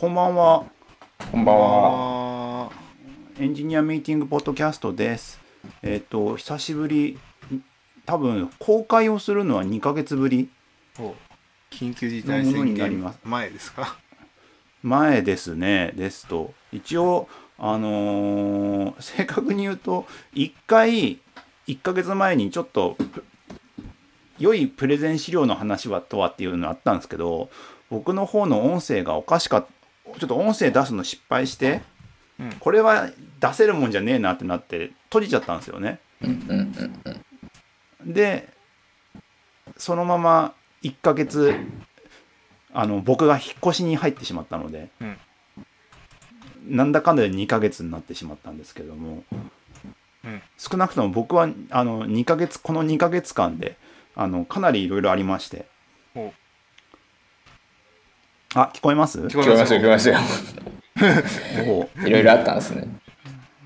こんばんは。こんばんは。あエンジニアミーティングポッドキャストです。えっ、と、久しぶり、多分公開をするのは2ヶ月ぶり緊急事態宣になります言前ですか？前ですね。ですと、一応、あのー正確に言うと、1回、1ヶ月前にちょっと、良いプレゼン資料の話はとはっていうのあったんですけど、僕の方の音声がおかしかった。ちょっと音声出すの失敗して、うん。これは出せるもんじゃねえなってなって閉じちゃったんですよね。でそのまま1ヶ月あの僕が引っ越しに入ってしまったので、うん。なんだかんだで2ヶ月になってしまったんですけども、うん。少なくとも僕はあの2ヶ月この2ヶ月間であのかなりいろいろありましておあ聞こえます？聞聞こえますよ聞こえますよ。お いろいろあったんですね。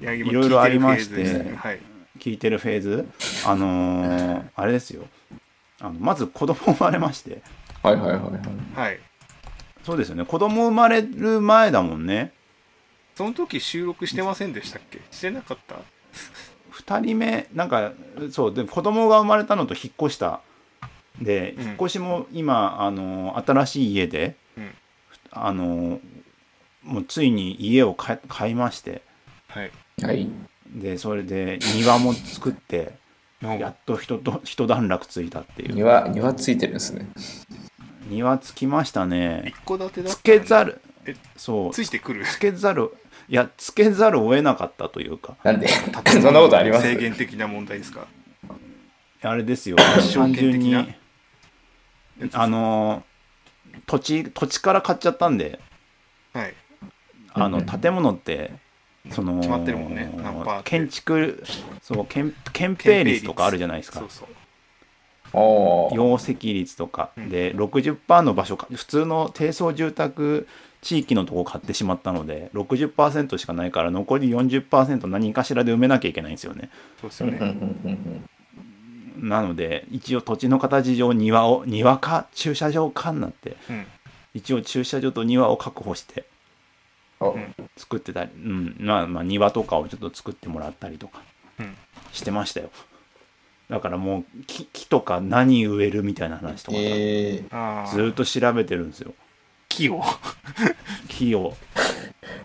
いろいろありまして聞いてるフェーズですね。はい。聞いてるフェーズ。あのーあれですよ。あのまず子供生まれまして。はいはいはいはい。はい。そうですよね。子供生まれる前だもんね。その時収録してませんでしたっけ？してなかった？2人目なんかそうで子供が生まれたのと引っ越した。で、うん。引っ越しも今あの新しい家で、うんあのもうついに家を買い買いまして。はい。はい。でそれで庭も作って おやっと一と一段落ついたっていう。庭、庭ついてるんですね。庭つきましたね。一戸建てだったつけざるえそう。ついてくる？つけざるいやつけざるを得なかったというか。なんで？そんなことあります？制限的な問題ですか？あれですよ。単純にあの土地土地から買っちゃったんで。はい。あの建物ってその決まってるもんね。建築そう建建蔽率とかあるじゃないですか。そうそう。容積率とか。うん。で60%の場所か。普通の低層住宅地域のとこ買ってしまったので60%しかないから残り40%何かしらで埋めなきゃいけないんですよね。そうですようんうんうんねうんなので一応土地の形上庭を庭か駐車場かになってうん。一応駐車場と庭を確保して作ってたり、うん。まあ、まあ庭とかをちょっと作ってもらったりとかうん。してましたよ。だからもう木木とか何植えるみたいな話とかさ、えあずーっと調べてるんですよ。木を。木を。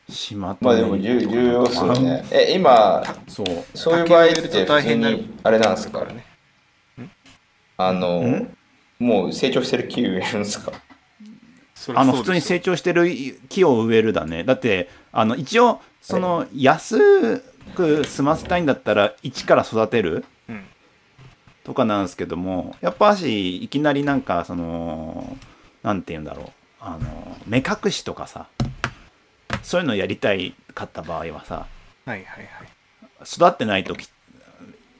島とまあでも重重要ですよね。え、今、そう。そういう場合って大変にあれなんですかからねあのん、もう成長してる木植えるんですか？あの普通に成長してる木を植えるだね。だってあの一応その安く済ませたいんだったら一から育てるうん。とかなんですけどもやっぱしいきなりなんかそのなんて言うんだろう。あの目隠しとかさそういうのやりたいかった場合はさはいはいはい。育ってないとき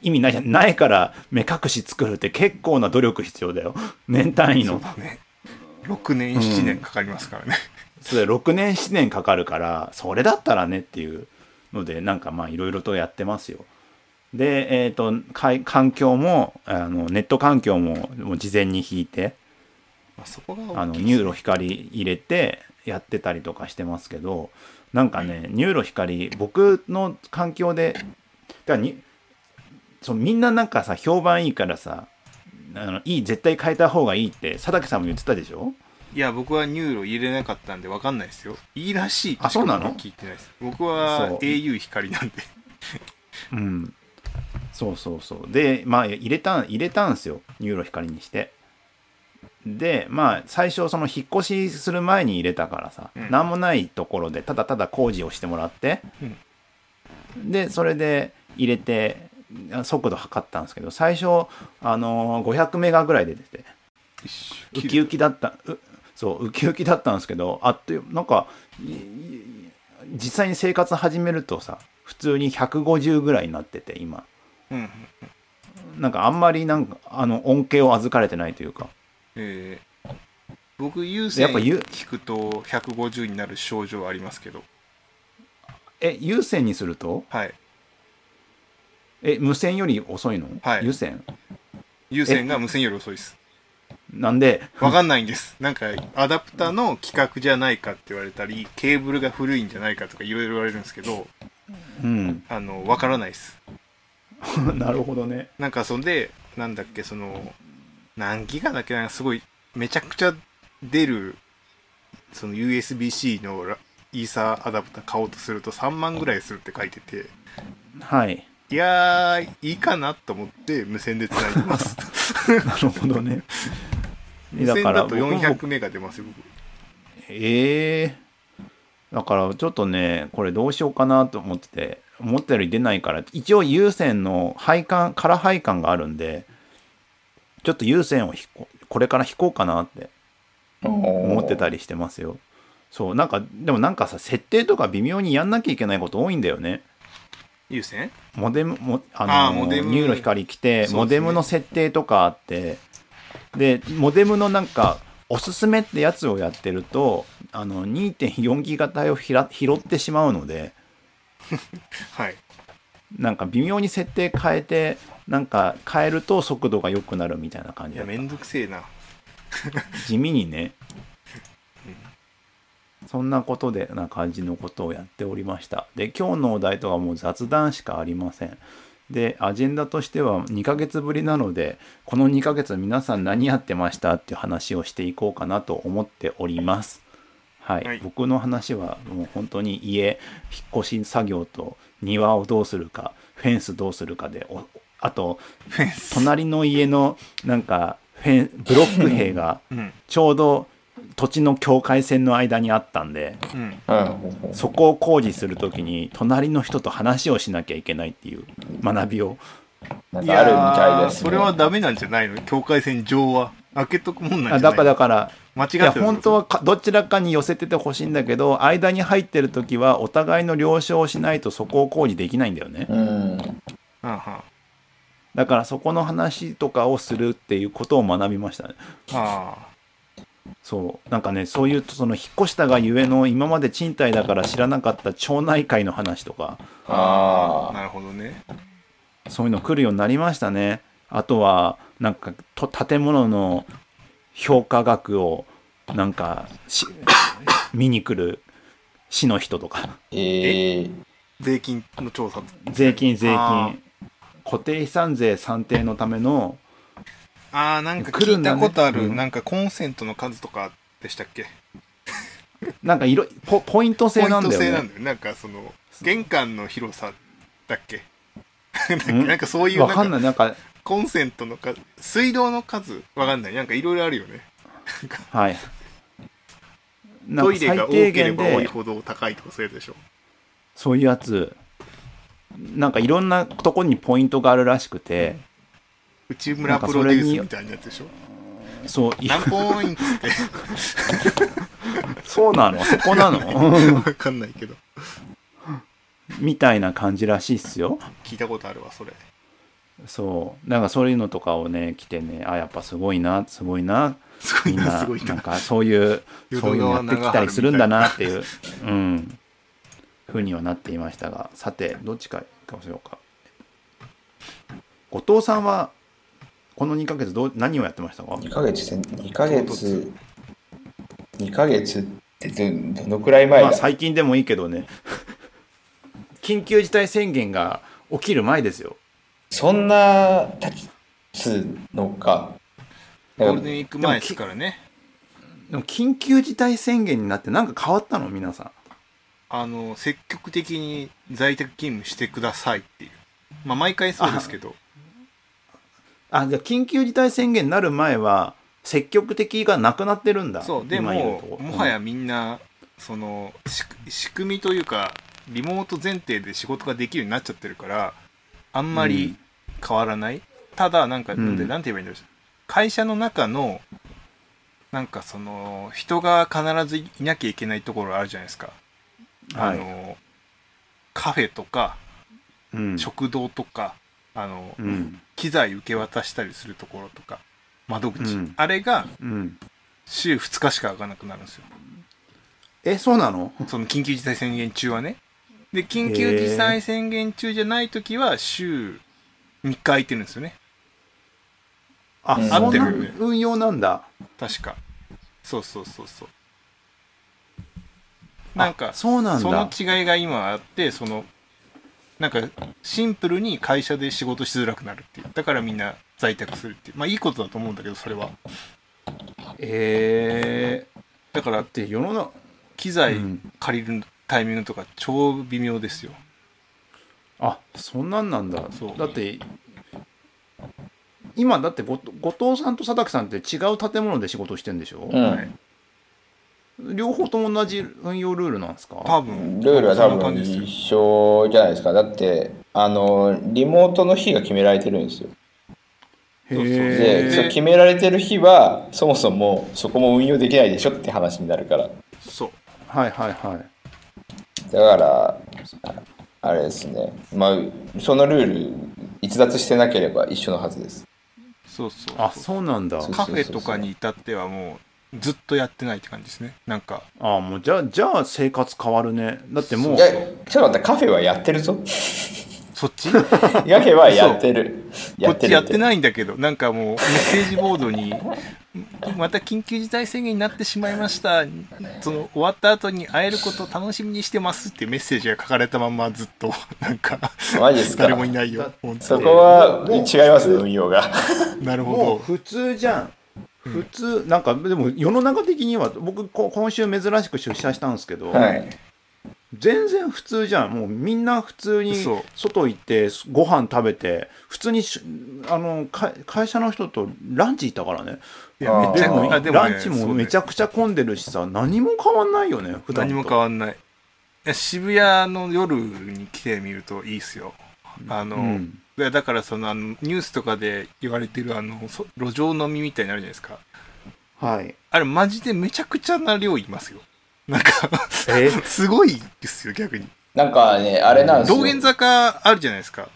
意味ないじゃん。ないから目隠し作るって結構な努力必要だよ。年単位の。そうだね。6年7年かかりますからね、それ6年7年かかるからそれだったらねっていうのでなんかまあいろいろとやってますよ。でえっ、と環境もあのネット環境ももう事前に引いてまあ、そこがあの NURO 光入れてやってたりとかしてますけどなんかね NURO 光僕の環境でだからにそうみんななんかさ評判いいからさあのいい絶対変えた方がいいって佐竹さんも言ってたでしょ？いや僕は NURO 入れなかったんで分かんないですよ。いいらしいあそうなの？聞いてないです。僕は au 光なんで。うん。そうそうそう。でまあ入れた入れたんですよ。 NURO 光にして。でまあ最初その引っ越しする前に入れたからさ、うん。何もないところでただただ工事をしてもらって、でそれで入れて速度測ったんですけど最初あのー500メガぐらいで出てウキウキだったうそうウキウキだったんですけどあっというなんか実際に生活始めるとさ普通に150ぐらいになってて今。うん。うんなんかあんまりなんかあの恩恵を預かれてないというか。えー僕有線やっぱゆ聞くと150になる症状ありますけど。え有線にすると？はいえ無線より遅いの、はい有線？有線が無線より遅いですなんで、わかんないんです。なんか、アダプタの規格じゃないかって言われたり、ケーブルが古いんじゃないかとかいろいろ言われるんですけど、うん。あの、わからないです。なるほどね。なんか、そんで、なんだっけ、その、何ギガだっけな、すごい、めちゃくちゃ出る、その USB-C のライーサーアダプタ買おうとすると3万ぐらいするって書いてて、はい。いやー、いいかなと思って無線で繋いでます。なるほどね。無線だと僕も400メガ出ますよ、僕。ええだからちょっとね、これどうしようかなと思ってて、思ったより出ないから、一応有線の配管、空配管があるんで、ちょっと有線を引ここれから引こうかなって思思ってたりしてますよ。そう、なんか、でもなんかさ、設定とか微妙にやんなきゃいけないこと多いんだよね。有線モデム、もあの NURO 光来て、ねモデムの設定とかあって、で、モデムのなんか、おすすめってやつをやってると、あの、2.4ギガ帯をひら拾ってしまうので、はい。なんか微妙に設定変えて、なんか変えると速度が良くなるみたいな感いや、じだっためんどくせえな。地味にね。そんなことでな感じのことをやっておりました。で、今日のお題とはもう雑談しかありません。で、アジェンダとしては2ヶ月ぶりなので、この2ヶ月皆さん何やってましたっていう話をしていこうかなと思っております。はい。はい僕の話はもう本当に家、引っ越し作業と庭をどうするか、フェンスどうするかで、おあと、フェンス。隣の家のなんかフェンブロック塀がうん。ちょうど土地の境界線の間にあったんでうん。うん。そこを工事するときに隣の人と話をしなきゃいけないっていう学びをいなんかあるみたいです、ね。それはダメなんじゃないの？境界線上は。開けとくもんなんじゃない？あだからだから間違っていやる本当はかどちらかに寄せててほしいんだけど間に入ってる時はお互いの了承をしないとそこを工事できないんだよねうん。あはだからそこの話とかをするっていうことを学びましたねあそう。なんかねそういうその引っ越したがゆえの今まで賃貸だから知らなかった町内会の話とかあなるほどね。そういうの来るようになりましたね。あとはなんかと建物の評価額をなんかし 見に来る市の人とか。ええ税金の調査。税金税あ金固定資産税算定のためのああなんか聞い来るんだね。たことある、うん。なんかコンセントの数とかでしたっけ？なんかいろポポイントポイン制なんだよト制なんねだよなんかその玄関の広さだっけ？なんかそういうわかなんかんないなんかコンセントの数水道の数わかんない。なんかいろいろあるよね。はい。トイレが多ければ多いほど高いとかそういうやつでしょ？そういうやつ。なんかいろんなとこにポイントがあるらしくて、内村プロデュースみたいなやつでしょ？そうい何ポイントってそうなの？そこなの？わかんないけど。みたいな感じらしいっすよ。聞いたことあるわそれ。そう。なんかそういうのとかをね来てねあやっぱすごいなすごいな。すごいみんなな。んなかそういうそういうのやってきたりするんだなっていう。うん。ふうにはなっていましたが。さてどっちかかしようか。後藤さんはこの2ヶ月どう何をやってましたか？2ヶ月で、2ヶ月、2ヶ月ってどどのくらい前だ、まあ最近でもいいけどね。緊急事態宣言が起きる前ですよ。そんな経つのか。ゴールデンウィーク前ですからね。でも緊急事態宣言になって何か変わったの？皆さん。あの積極的に在宅勤務してくださいっていう。まあ毎回そうですけどあじゃあ緊急事態宣言になる前は積極的がなくなってるんだそうでもともはやみんなそのし仕組みというかリモート前提で仕事ができるようになっちゃってるからあんまり変わらない、ただなんか、うんなん。でなんて言えばいいんだろう。会社の中のなんかその人が必ずいなきゃいけないところあるじゃないですか、はい。あのカフェとかうん。食堂とかあのうん機材受け渡したりするところとか窓口、うん。あれがうん。週2日しか開かなくなるんですよ。えそうなの？その緊急事態宣言中はね。で緊急事態宣言中じゃない時は週3日空いてるんですよね。あ、うん。そんな合ってるよね。運用なんだ。確か。そうそうそうそう。なんかあそうなんそだの違いが今あってそのなんかシンプルに会社で仕事しづらくなるっていう。だからみんな在宅するっていう。まあいいことだと思うんだけどそれは。えだからー、で世の中、機材うん。借りるタイミングとか超微妙ですよ。あそんなんなんだ。そう。だって今だってご後藤さんと佐竹さんって違う建物で仕事してんでしょ、うん。はい両方とも同じ運用ルールなんですか？多分。ルールは多分一緒じゃないですか。だってあのリモートの日が決められてるんですよ。で、えそう決められてる日はそもそもそこも運用できないでしょって話になるから。そう。はいはいはい。だからああれですね。まあそのルール逸脱してなければ一緒のはずです。そうそうあそうなんだ。そう。カフェとかに至ってはもうずっとやってないって感じですね。なんか。あもうじゃあじゃあ生活変わるね。だってもういやちょっと待ってカフェはやってるぞ。そっち？カフェはやってる。こっちやっていないんだけどなんかもうメッセージボードに「また緊急事態宣言になってしまいました」その終わった後に会えることを楽しみにしてますっていうメッセージが書かれたままずっとなんかマジですか？誰もいないよそこは違いますね運用が。なるもうほ普通じゃん普通なんかでも世の中的には僕こ今週珍しく出社したんですけど、はい。全然普通じゃん。もうみんな普通に外行ってご飯食べて普通にしあのか会社の人とランチ行ったからね。どいやめっちゃでもねランチもめちゃくちゃ混んでるしさ何も変わんないよね普段と。何も変わんない。いや渋谷の夜に来てみるといいっすよあの、うん。いやだからそのあのニュースとかで言われてるあのそ路上飲みみたいになるじゃないですか。はい。あれマジでめちゃくちゃな量いますよ。なんかえ？すごいですよ逆に。なんかねあれなんですよ。道玄坂あるじゃないですか。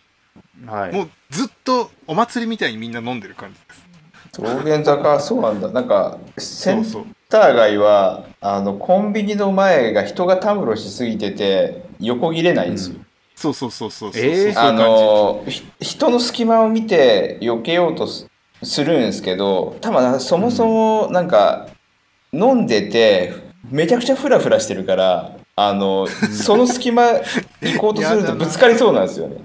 はい。もうずっとお祭りみたいにみんな飲んでる感じです。道玄坂そうなんだ。なんかセンそう。そうター街はあのコンビニの前が人がたむろしすぎてて横切れないんですよ、そうそうそうそうそう、えあのひ人の隙間を見て避けようとすするんですけど多分そもそもなんか飲んでてめちゃくちゃフラフラしてるからあの その隙間行こうとするとぶつかりそうなんですよね。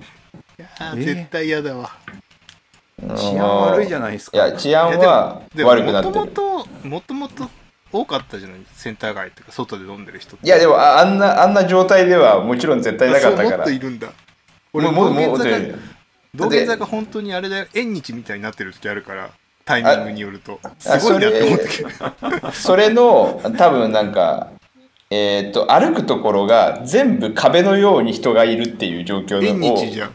じあえー？ー絶対嫌だわ。治安悪いじゃないですか。いや治安は悪くなってる。もともともともと多かったじゃないセンター街っていうか外で飲んでる人いやでもああんなあんな状態ではもちろん絶対なかったそうもっから。といるんだ。も俺うもうもう道玄坂本当にあれだよ縁日みたいになってる時あるからタイミングによると。すごいなって思ったけど。それの多分なんかえーっと歩くところが全部壁のように人がいるっていう状況縁のを日じゃん。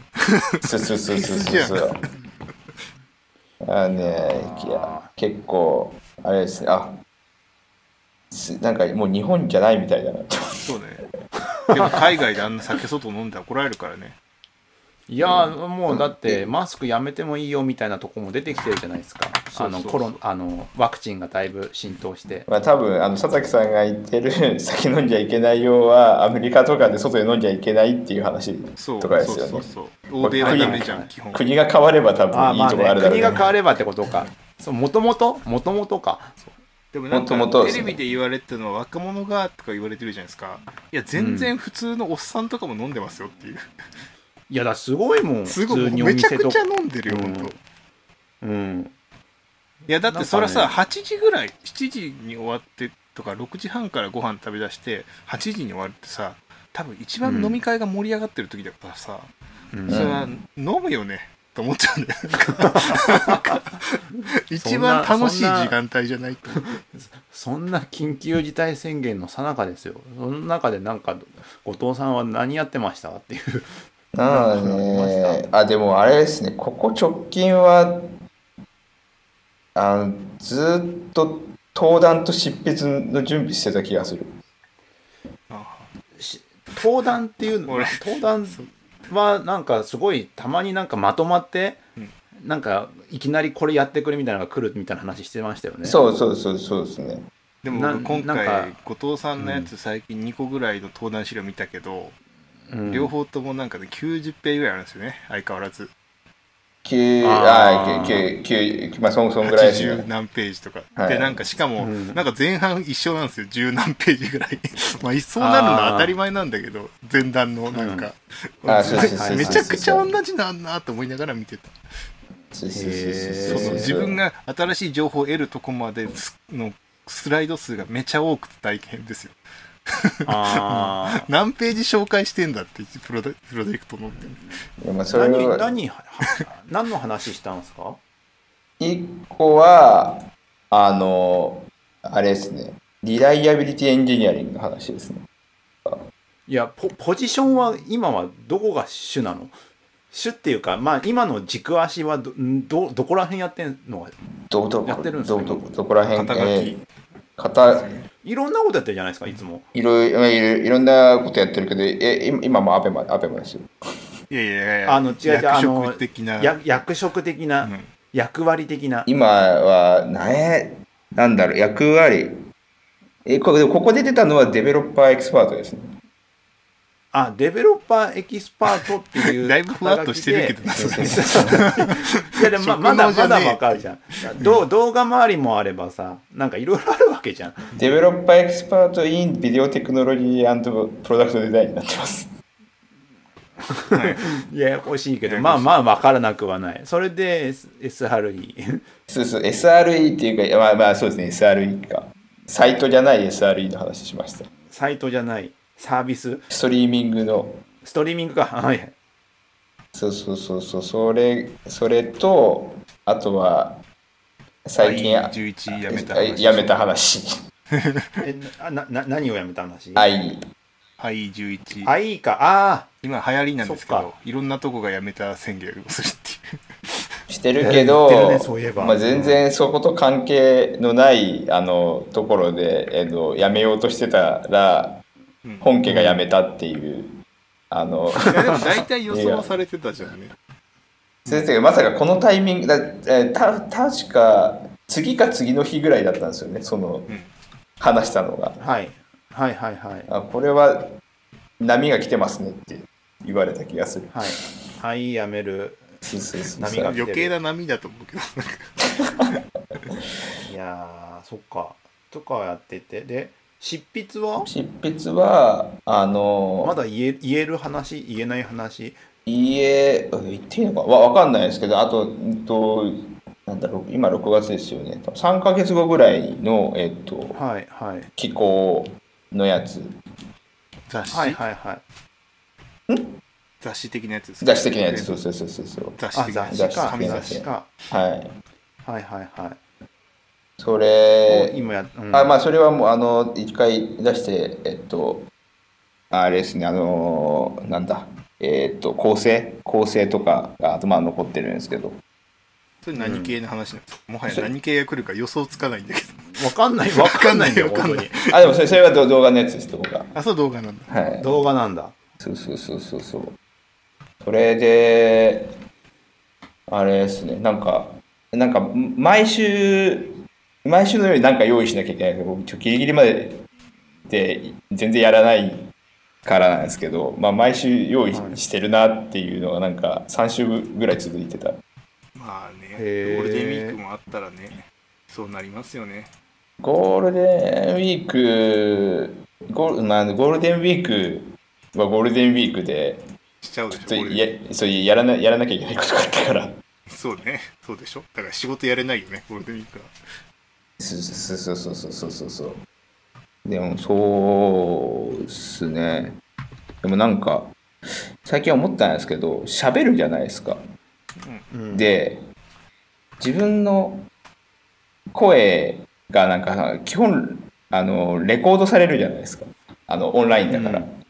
そうそうそうそうそう。そう。あのね、いや、結構、あれですね、あすなんかもう日本じゃないみたいだなって。そうね。でも海外であんな酒外飲んで怒られるからね。いやもうだってマスクやめてもいいよみたいなとこも出てきてるじゃないですか。あのコロあのワクチンがだいぶ浸透して。まあ多分、あの、佐々木さんが言ってる酒飲んじゃいけないようは、アメリカとかで外で飲んじゃいけないっていう話そうとかですよね。そうそうそう欧米はダメじゃん基本。国が変われば多分いいとこあるだろう国が変わればってことか。そうもともともともとかでもなんかテレビで言われてるのは若者がとか言われてるじゃないですか。いや全然普通のおっさんとかも飲んでますよっていう、いやだすごいもんすごい。めちゃくちゃ飲んでるよ、うん。とうん。いやだってそれはさ、なんか8時ぐらい7時に終わってとか6時半からご飯食べ出して8時に終わるってさ多分一番飲み会が盛り上がってる時だからさ、うん。それは飲むよねと思っちゃうんだよ一番楽しい時間帯じゃないと。そんな緊急事態宣言の最中ですよ。その中でなんか後藤さんは何やってましたっていう。なのでね、あ、でもあれですね、ここ直近は、あのずっと登壇と執筆の準備してた気がする。登壇っていうの俺登壇はなんかすごいたまになんかまとまって、うん。なんかいきなりこれやってくれみたいなのが来るみたいな話してましたよね。そうそうそうそうですね。でも今回か後藤さんのやつ最近2個ぐらいの登壇資料見たけど、うん。両方ともなんかね90ページぐらいあるんですよね。相変わらず9あー。あー9 9まあそんそんぐらいです80ね何ページとか、はい。でなんかしかも、うん。なんか前半一緒なんですよ。十何ページぐらい。まあそうなるのは当たり前なんだけど前段のなんか、うん。めちゃくちゃ同じなんだと思いながら見てた。そうそうそうへーそう。その自分が新しい情報を得るとこまですのスライド数がめちゃ多くて大変ですよ。あ 何ページ紹介してんだってプロダプロジェクトのって。いやまああ何それは。何は何の話したんですか？一個はあのあれですね。リライアビリティエンジニアリングの話ですね。いやポポジションは今はどこが主なの？主っていうかまあ今の軸足はどんどどこら辺やってんのどどやってるんですか？どどどこら辺？肩書き。えー肩いろんなことやってるじゃないですかいつも。いろいろいろんなことやってるけどえ今今も ABEMA ABEMA ですよいやいやいやあの違う違うあ役の職的な。や役職的な、うん。役割的な。今はなえなんだろう役割。えこここで出たのはデベロッパーエキスパートですね。あデベロッパーエキスパートっていう だいぶふわっとしてるけどないやでもままだまだわかるじゃん。どう動画周りもあればさなんかいろいろあるわけじゃん。デベロッパーエキスパート in ビデオテクノロジープロダクトデザインになってますはい。ややこしいけどまあまあわからなくはない。それで S- SRE そうそう SRE っていうかまあまあそうですね SRE か。サイトじゃない SRE の話しました。サイトじゃない。サービス？ストリーミングの。ストリーミングか。はいそうそうそうそう。それそれとあとは最近あ11やめたあやめた話。えなな何をやめた話？愛はい 11, あいいか。あ今流行りなんですけそっどいろんなとこがやめた宣言をするっていう。してるけど、えー言ってるねそういえば。まあ、全然そこと関係のないあのところで、えっと、やめようとしてたらうん。本家がやめたっていう、あのいやでも大体予想はされてたじゃんね。先生がまさかこのタイミングだ、えーた確か次か次の日ぐらいだったんですよね。そのうん。話したのが。はい。はいはいはい。あこれは波が来てますねって言われた気がする。はい。はいやめる。そうそうそう。波が余計な波だと思うけど。いやーそっか。とかやってて。で執筆は？執筆はあのまだ言え言える話？言えない話？いいえ言っていいのか？わわかんないですけどあと,、うんとなんだろう今6月ですよね。3ヶ月後ぐらいの、えっと、はいはい。気候のやつ。雑誌、はいはいはい雑誌的なやつですか？雑誌的なやつ。そうそうそうそう。そうあ雑誌雑誌か。紙雑誌か。はい。はいはいはい。それ今や、うん。あまあそれはもうあの一回出してえっとあれですねあのなんだ。えっと構成？構成とかが頭に残ってるんですけど。それ何系の話なんですか、もはや何系が来るか予想つかないんだけど。わかんないわかんないよわかんない本当に。あでもそれそれは動動画のやつです動画。あそう動画なんだ。はい。動画なんだそうそうそうそうそう。それであれですね。なんかなんか毎週毎週のようになんか用意しなきゃいけないけど僕ちょギリギリまでで全然やらないからなんですけど、まあ、毎週用意してるなっていうのがなんか3週ぐらい続いてた。まあねゴールデンウィークもあったらねそうなりますよね。ゴールデンウィークゴール,、まあ、ゴールデンウィークまあ、ゴールデンウィークでしちゃうでしょやそうやらなやらなきゃいけないことがあったから。そうね。そうでしょ。だから仕事やれないよねゴールデンウィークは。そうそうそうそうそうそうそう。でもそうっすね。でもなんか最近思ったんですけど喋るじゃないですか、うん、で自分の声がなんか基本あのレコードされるじゃないですか。あのオンラインだから、うん。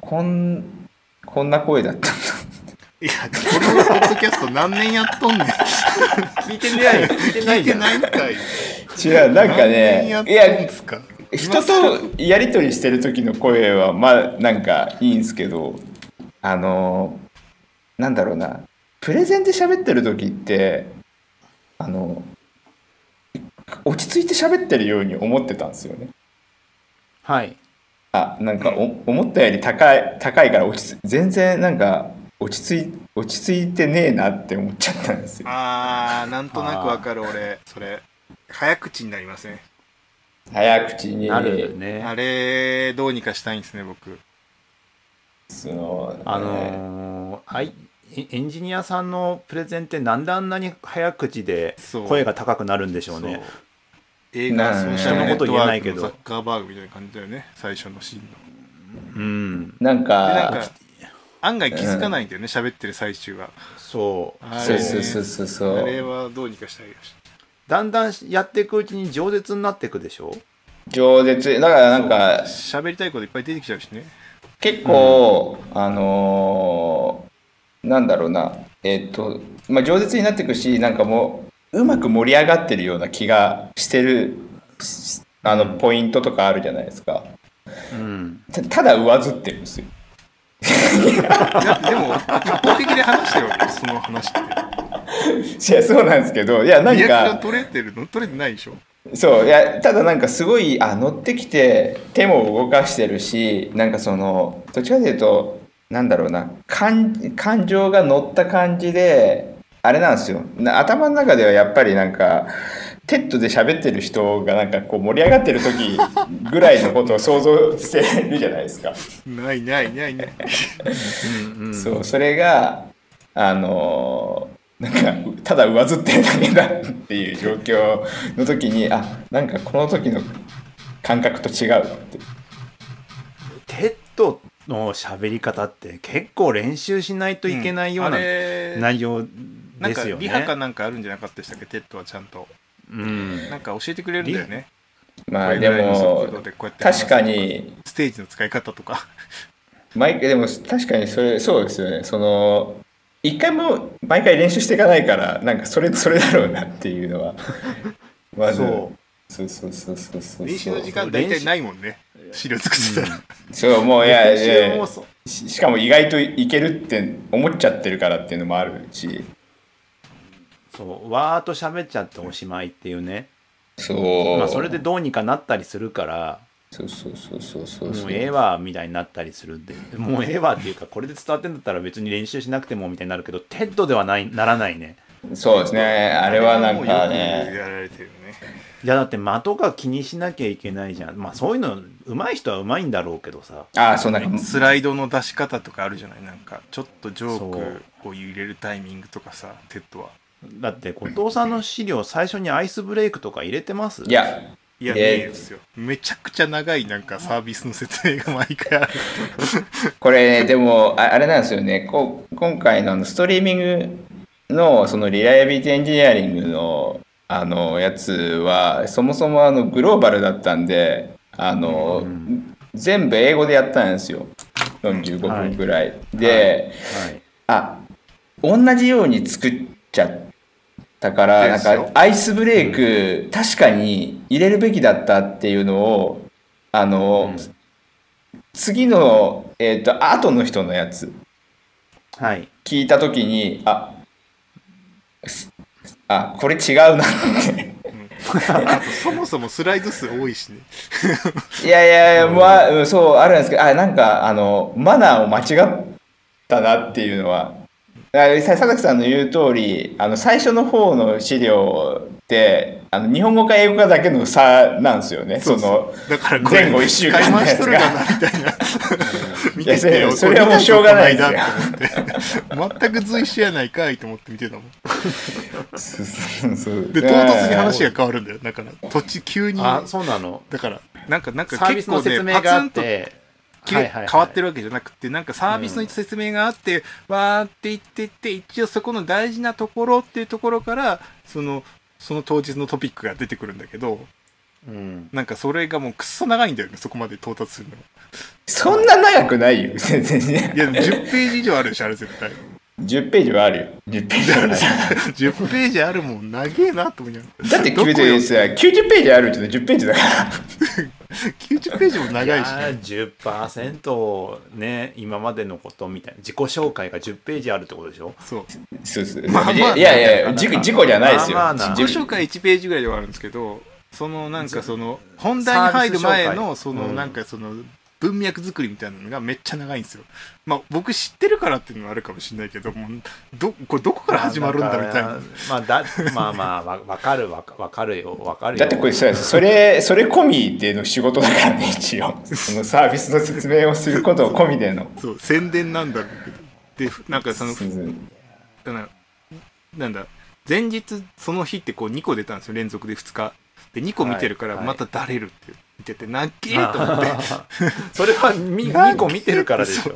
こんこんな声だったんだ。いやこのポッドキャスト何年やっとんねん。聞いてない聞いてない聞いてないんかい。違うなんかねいやですか？人とやり取りしてる時の声はまあなんかいいんすけどあのなんだろうな。プレゼンで喋ってる時ってあの落ち着いて喋ってるように思ってたんですよね。はいあなんかお思ったより高い高いから落ち着全然なんか落ち着い落ち着いてねえなって思っちゃったんですよ。あーなんとなくわかる俺。それ。早口になりますね早口に。なるね。あれどうにかしたいんですね僕。そのあのーあいエエンジニアさんのプレゼンってなんであんなに早口で声が高くなるんでしょうね。そう映な画ソーシャ人のこと言えないけど。ワークのザッカーバーグみたいな感じだよね最初のシーンの。うん。なんかか案外気づかないんだよね喋ってる最中は。そう。そうそうそうそうそあれうはどうにかしたいよだんだんやっていくうちに饒舌になっていくでしょ？饒舌。だからなんか喋りたいこといっぱい出てきちゃうしね。結構、あのーなんだろうな。えっ、とまあ饒舌になっていくしなんかもううまく盛り上がってるような気がしてるあのポイントとかあるじゃないですか。うん。たただ上ずってるんですよ。いやでも一方的で話してるわけよその話って。いやそうなんですけどいやなんリアクションか取れてるの取れてないでしょ。そういやただなんかすごいあ乗ってきて手も動かしてるしなんかそのどっちかというとなんだろうな感感情が乗った感じであれなんですよ。な頭の中ではやっぱりなんか TED で喋ってる人がなんかこう盛り上がってる時ぐらいのことを想像してるじゃないですか。ないないないない。うんうんそうそれがあのーなんかただ上ずってるだけだっていう状況の時にあなんかこの時の感覚と違うって。 TED の喋り方って結構練習しないといけないようあなれ内容なんか。リハかなんかあるんじゃなかったでしたっけ？ TED はちゃんと。うん。なんか教えてくれるんだよね。まあでも確かに。ステージの使い方とか。毎回でも確かにそれそうですよね。その一回も毎回練習していかないからなんかそれそれだろうなっていうのは。まず。そそうそうそうそうそう練習の時間大体ないもんね。資料作ってたら、そうもういやい練やしかも意外といけるって思っちゃってるからっていうのもあるしそうわーっと喋っちゃっておしまいっていうね、そう、まあ、それでどうにかなったりするからそうそうそうそうそうもうええわみたいになったりするんでもうええわっていうかこれで伝わってんだったら別に練習しなくてもみたいになるけど TED ではないならないね。そうですね。あれはなんかね。やられてるよね。いやだって的が気にしなきゃいけないじゃん。まあそういうの上手い人は上手いんだろうけどさ。ああそうなんか。スライドの出し方とかあるじゃない？なんかちょっとジョークを入れるタイミングとかさ TED はだって後藤さんの資料最初にアイスブレイクとか入れてます？いや。いや、ですよ。めちゃくちゃ長いなんかサービスの説明が毎回あるこれ、ね、でもああれなんですよね。こ今回のあのストリーミングのそのリライアビリティエンジニアリングのあのやつはそもそもあのグローバルだったんであの、うん全部英語でやったんですよ。45分ぐらい、で、はい。あ同じように作っちゃったからなんかアイスブレイク、確かに入れるべきだったっていうのをあの、うん。次のえっ、と後の人のやつ。はい。聞いた時にあすあこれ違うなって。そもそもスライド数多いしね。いやいやいや、まあ、うんそうあるんですけどあなんかあのマナーを間違ったなっていうのはあ佐々木さんの言う通りあの最初の方の資料ってあの日本語か英語かだけの差なんですよね。そのだからこれ前後一週間のやつがみたいな。見て それはもうしょうがないなと思って全く随一やないかいと思って見てたもん。そうそう。そうで唐突に話が変わるんだよ。だから土地急に。あそうなの。だからなんかなんかサービスの結構ね説明があって変わってるわけじゃなくてなんかサービスの説明があって、わーって言ってって一応そこの大事なところっていうところからそのその当日のトピックが出てくるんだけどうん。なんかそれがもうくっそ長いんだよねそこまで到達するのがそんな長くないよ全然。いやでも10ページ以上あるでしょあれ絶対10ページはあるよ。10ページはある。10ページあるもん長えなと思いながらだってどこよ？90ページあるって言うと10ページだから。90ページも長いし、やー10%ね今までのことみたいな。自己紹介が10ページあるってことでしょ？そう。そうそう。まあまあいやいやいや、事故じゃないですよ。まあまあな。自己紹介1ページぐらいではあるんですけどそのなんかその本題に入る前のそのうんなんかその文脈作りみたいなのがめっちゃ長いんですよ。まあ僕知ってるからっていうのはあるかもしれないけど、もうど、これどこから始まるんだみたいな。まあだまあ まあわわかるわかわかるよ。わかるよ。だってこれそれそれそれ込みでの仕事だからね一応。そのサービスの説明をすることを込みでの。そう、宣伝なんだろうけど。で、なんかその、なんだ前日その日ってこう2個出たんですよ連続で2日。で2個見てるからはいまただれるって見ててなっけー。と思って。それはみ 2個見てるからでしょ。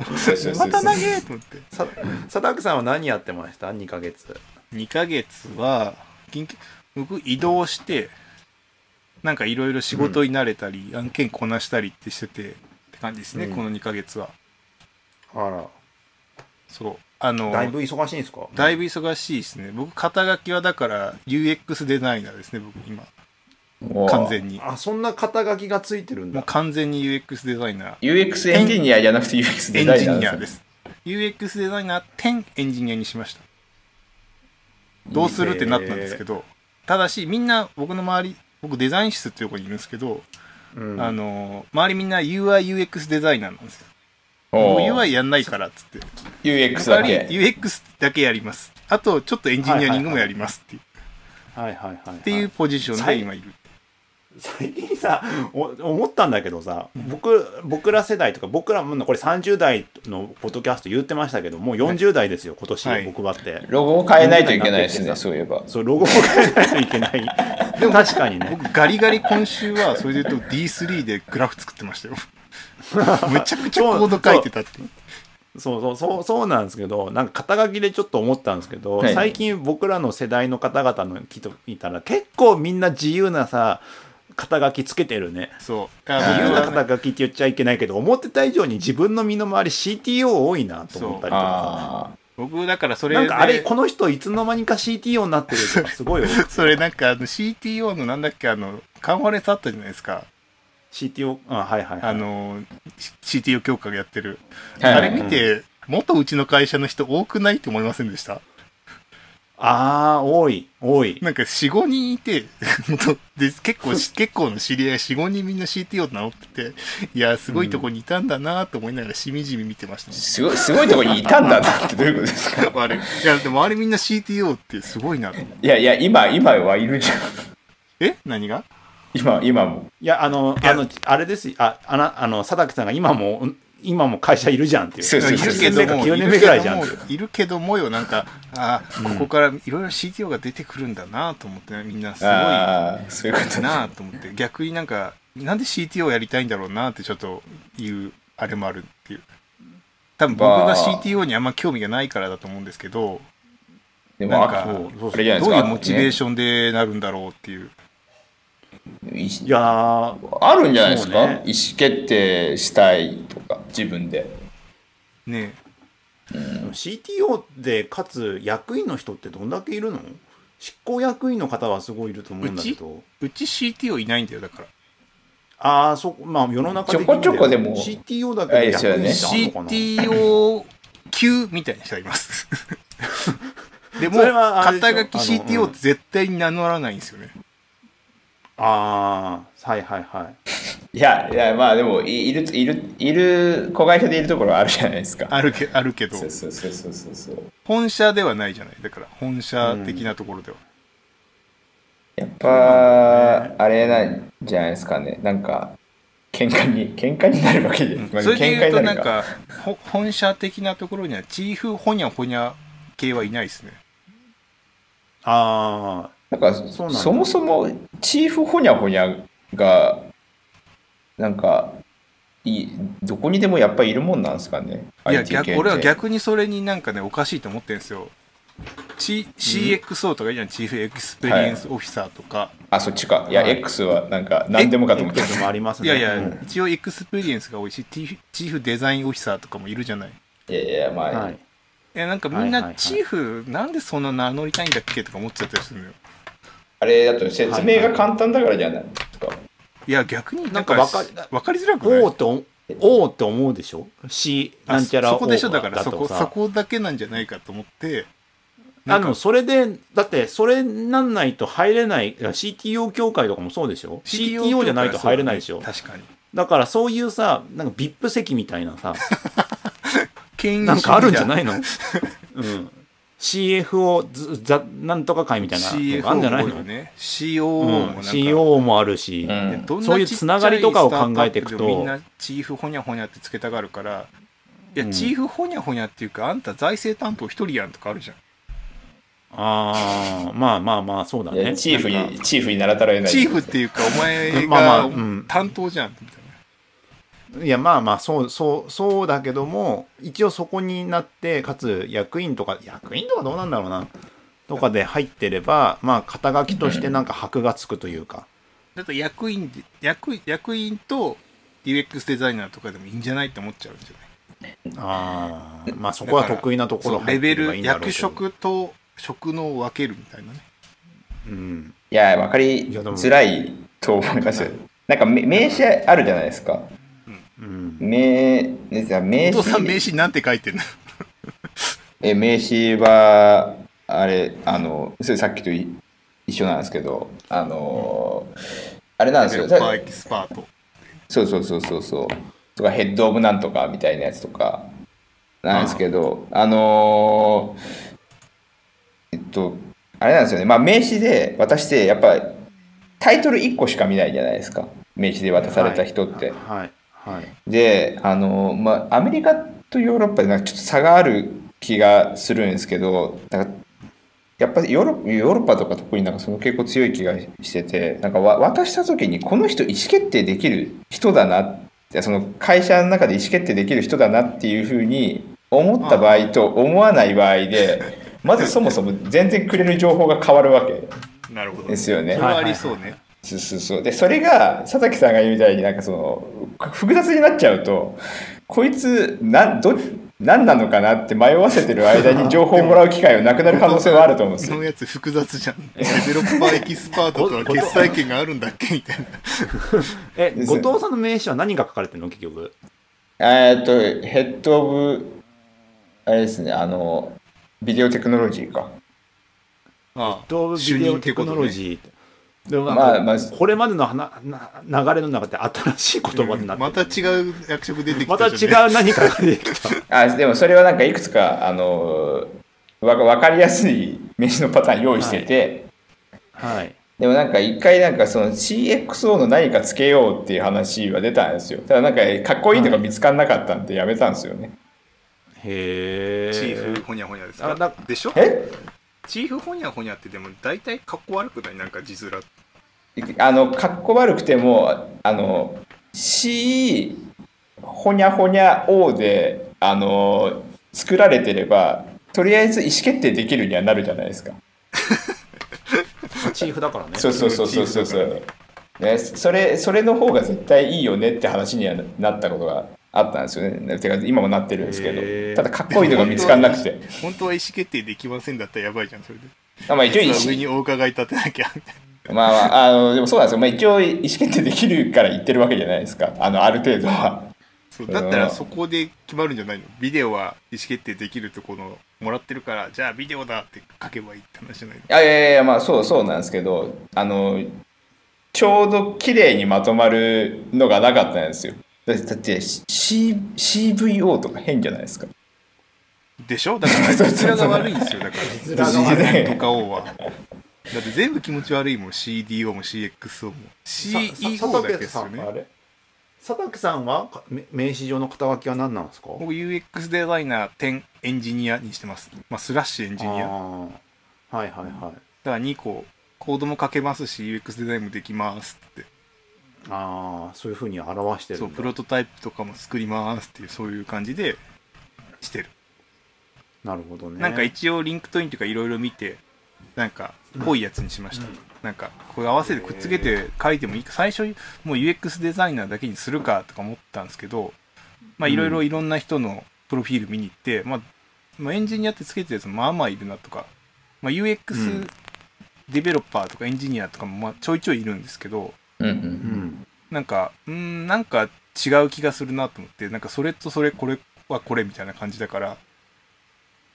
また投げーと思って。さ佐竹さんは何やってました？2ヶ月。2ヶ月は緊急僕移動してなんかいろいろ仕事に慣れたり、案件こなしたりってしててって感じですね、うん。この2ヶ月は。あら。そう。あのだいぶ忙しいんですか？だいぶ忙しいですね。僕肩書きはだから UX デザイナーですね僕今完全にあそんな肩書きがついてるんもうだ完全に UX デザイナー UX エンジニアじゃなくて UX エンジデザイナーニアです。UX デザイナー10エンジニアにしました。どうするってなったんですけど、ただしみんな僕の周り、僕デザイン室っていうとこにいるんですけど、うんあの、周りみんな UI、UX デザイナーなんですよ。お僕ー UI やんないからっつって。UX だけ UX だけやります。あとちょっとエンジニアリングもやりますっていう,、はいはいはい、はい、っていうポジションで今いる。最近さお思ったんだけどさ僕僕ら世代とか僕らもこれ30代のポッドキャスト言ってましたけどもう40代ですよ今年、はい。僕はって。ロゴを変えないといけないですね40代そういえば。そうロゴを変えないといけない。でも確かにね。僕ガリガリ今週はそれで言うと D3 でグラフ作ってましたよ。むちゃくちゃコード書いてたって。そうそうそうそうなんですけどなんか肩書きでちょっと思ったんですけど、はい。最近僕らの世代の方々の人見たら結構みんな自由なさ肩書きつけてるね。そう。自由な肩書きって言っちゃいけないけど思ってた以上に自分の身の回り CTO 多いなと思ったりとか。あ僕だからそれでなんかあれこの人いつの間にか CTO になってるとかすごいよ それなんかあの CTO のなんだっけあのカンファレンスあったじゃないですか。CTO あはいはいはい。あの C- CTO 協会がやってる、ーはい。あれ見て元うちの会社の人多くないって思いませんでした？ああ多い多い。なんか45人いて 元で結構し 結構の知り合い45人みんな CTO って名乗ってていやすごいとこにいたんだなと思いながらしみじみ見てましたね、すごいすごいとこにいたんだなってどういうことですか？あれいやでも周りみんな CTO ってすごいなといやいや今今はいるじゃん。え？何が？今今も。いやあのあのあれですああなあの佐竹さんが今も今も会社いるじゃんっていう。そうそういるけど8年目かも、9い年目ぐらいじゃんるけどもいるけどもよ、なんか、ああ、ここからいろいろ CTO が出てくるんだなと思って、みんなすごいそういうことなと思って、逆になんか、なんで CTO やりたいんだろうなってちょっという、あれもあるっていう。多分僕がまあ。CTO にあんま興味がないからだと思うんですけど、でもなんか。どういうモチベーションでなるんだろうっていう。いいやーあるんじゃないですか、ね。意思決定したいとか自分で。ね CTO でかつ役員の人ってどんだけいるの？執行役員の方はすごいいると思うんだけど。うち？CTO いないんだよ、だから。ああそまあ世の中ちょこちょこでも。CTO だあけでれですよね。CTO 級みたいな人がいます。でも、肩書き CTO って絶対に名乗らないんですよね。ああはいはいはい。いやいやまあでもいいるいるいる子会社でいるところあるじゃないですか。あるけあるけど。そ、うそうそうそうそう。そう本社ではないじゃない。だから、本社的なところでは。やっぱあれなんじゃないですかね。なんか喧嘩に喧嘩になるわけで、まあそれで言うと、なん喧嘩にるか、ほ本社的なところには、チーフホニャホニャ系はいないですね。あなんかそそもそもチーフホニャホニャがなんかいどこにでもやっぱりいるもんなんですかね？いや逆俺は逆にそれになんかねおかしいと思ってるんですよ、C、CXO とかいいじゃん Chief Experience Officer とか、あそっちか。いや、はい。X はなんか何でもかと思ってあで もありますね。いやいや、うん一応エクスペリエンスが多いし Chief Design Officer とかもいるじゃない。いやいやまあ、はい。いやなんかみんはいはいはないチーフなんでそんな名乗りたいんだっけとか思っちゃったりするのよあれだと説明が簡単だからじゃないですか、いや逆にななんんかかわかわかりづらくない？おおっておおーって思うでしょ？あなんちゃらそこでしょ？だからそこそこだけなんじゃないかと思って。あのそれでだってそれなんないと入れない CTO 協会とかもそうでしょ？CTO じゃないと入れないでしょ？確かに。だからそういうさなんか VIP 席みたいなさ。なんかあるんじゃいないの？うん。CFO ずざなんとか会みたいなのがあるんじゃないの、ね。COO うんもなんか、?COO もあるし、うん。そういうつながりとかを考えていくと。みんなチーフホニャホニャってつけたがるから。いや、うん。チーフホニャホニャっていうかあんた財政担当一人やんとかあるじゃん。ああ、まあまあまあ、そうだね。チーフに、チーフにならたらえない。チーフっていうかお前まあまあがうん。担当じゃん。みたいいや、まあまあ、そう、そう、そうだけども、一応そこになって、かつ役員とか、役員とかどうなんだろうな、とかで入ってれば、まあ、肩書きとしてなんか箔がつくというか。なだと役員で役役員と UX デザイナーとかでもいいんじゃないって思っちゃうんじゃない？ああ、まあそこは得意なところレベル入ってればいいんだろうけど役職と職能を分けるみたいなねうん。いや、わかりづらいと思います。なんかめ名刺あるじゃないですか。うん。名、ねじゃあ名お父さん刺名刺なんて書いてんの？え名刺は、あれ、あの、それさっきとい一緒なんですけど、あの、あれなんですよ。パーエキスパートそうそうそうそうそう。とかヘッドオブなんとかみたいなやつとかなんですけど、あのーえっと、あれなんですよね。まあ名刺で渡して、やっぱタイトル1個しか見ないじゃないですか。名刺で渡された人って。はい。はい。で、あのーまあアメリカとヨーロッパでなんかちょっと差がある気がするんですけど、なんかやっぱりヨーロヨーロッパとか特になんかその傾向強い気がしててなんかわ渡した時にこの人意思決定できる人だなってその会社の中で意思決定できる人だなっていうふうに思った場合と思わない場合でまずそもそも全然くれる情報が変わるわけなるほどですよね。それ。はありそうねそうそうそう。でそれが佐々木さんが言うみたいになんかその複雑になっちゃうとこいつなんど何なのかなって迷わせてる間に情報をもらう機会がなくなる可能性はあると思うんですよ。そのやつ複雑じゃん。 Developer Expertとは決済権があるんだっけ？みたいな。え、後藤さんの名刺は何が書かれてるの？結局。えーっとヘッドオブあれですねあのビデオテクノロジーか。あドー主ビデオテクノロジー。でもまあまあこれまでのはなな流れの中で新しい言葉になってまた違う役職出てきまた違たじゃんう何かが出てきた。あでもそれはなんかいくつかあのわわかりやすい名刺のパターン用意してて、はい。でもなんか一回なんかその CXO の何かつけようっていう話は出たんですよ。ただなんかかっこいいのが見つからなかったんでやめたんですよね。へえ。チーフホニャホニャですあだか？でしょえ？チーフホニャホニャってでも大体かっこ悪くない？なんか字面あの、かっこ悪くても、あの、C、ほにゃほにゃ O で、あの、作られてれば、とりあえず意思決定できるにはなるじゃないですか。チーフだからね。そうそうそうそうそうそう。ね、それ、それの方が絶対いいよねって話にはなったことがあったんですよね。てか今もなってるんですけど、ただかっこいいのが見つからなくて。本当は意思決定できませんだったらやばいじゃんそれであまあ一応意思上にお伺い立てなきゃみたいまあまあ、あの、でもそうなんですよ。まあ一応意思決定できるから言ってるわけじゃないですか。あの、ある程度は。そうだったらそこで決まるんじゃないの？ビデオは意思決定できるとこのもらってるからじゃあビデオだって書けばいいって話じゃないの？いやいやいや、まあそうそうなんですけど、あの、ちょうど綺麗にまとまるのがなかったんですよ。だってだって C CVO とか変じゃないですか。でしょ？だから 字面が悪いんですよだから。字面が悪いとか O はだって全部気持ち悪いもん CDO も CXO も。CEO だけですよね。あれ？佐竹さんは名刺上の肩書きは何なんですか？僕 UX デザイナー10エンジニアにしてます、まあ、スラッシュエンジニア。はいはいはい。ら2個コードも書けますし UX デザインもできますってああ、そういうふうに表してるそうプロトタイプとかも作りますっていうそういう感じでしてる、なるほどね。なんか一応 LinkedIn とかいろいろ見てなんかぽいやつにしました、なんかこれ合わせてくっつけて書いてもいいか最初もう UX デザイナーだけにするかとか思ったんですけどまあいろいろいろんな人のプロフィール見に行って、まあ、まあエンジニアってつけてるやつもまあまあいるなとか、まあ、う UX ん。デベロッパーとかエンジニアとかもまあちょいちょいいるんですけどうんう。うんん。なんかうーんなんか違う気がするなと思ってなんかそれとそれこれはこれみたいな感じだから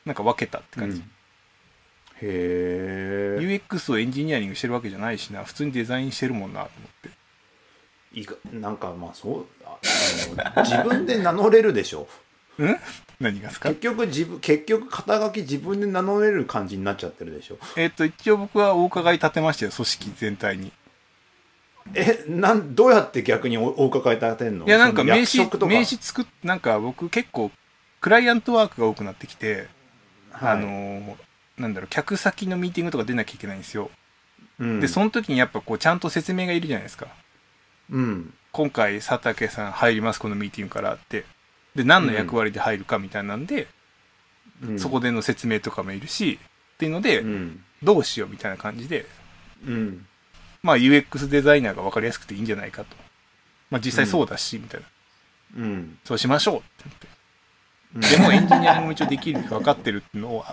なんか分けたって感じ、へえ。UX をエンジニアリングしてるわけじゃないしな普通にデザインしてるもんなと思っていかなんかまあそうあ自分で名乗れるでしょ何がですか？結局自分結局肩書き自分で名乗れる感じになっちゃってるでしょえっ、と、一応僕はお伺い立てましたよ、組織全体に。えなんどうやって逆におお伺い立てんの？いや、なんか名刺、名刺作っ、なんか僕結構、クライアントワークが多くなってきて、はい。あのーなんだろう、客先のミーティングとか出なきゃいけないんですよ。うん、で、その時にやっぱこう、ちゃんと説明がいるじゃないですか。うん。今回、佐竹さん入ります、このミーティングからって。で、何の役割で入るかみたいなんで、うん。そこでの説明とかもいるし、っていうので、うん。どうしようみたいな感じで、うんまあ UX デザイナーが分かりやすくていいんじゃないかと。まあ実際そうだし、みたいな。うん。そうしましょうってって。でもエンジニアリングも一応できる分かってるっていうのを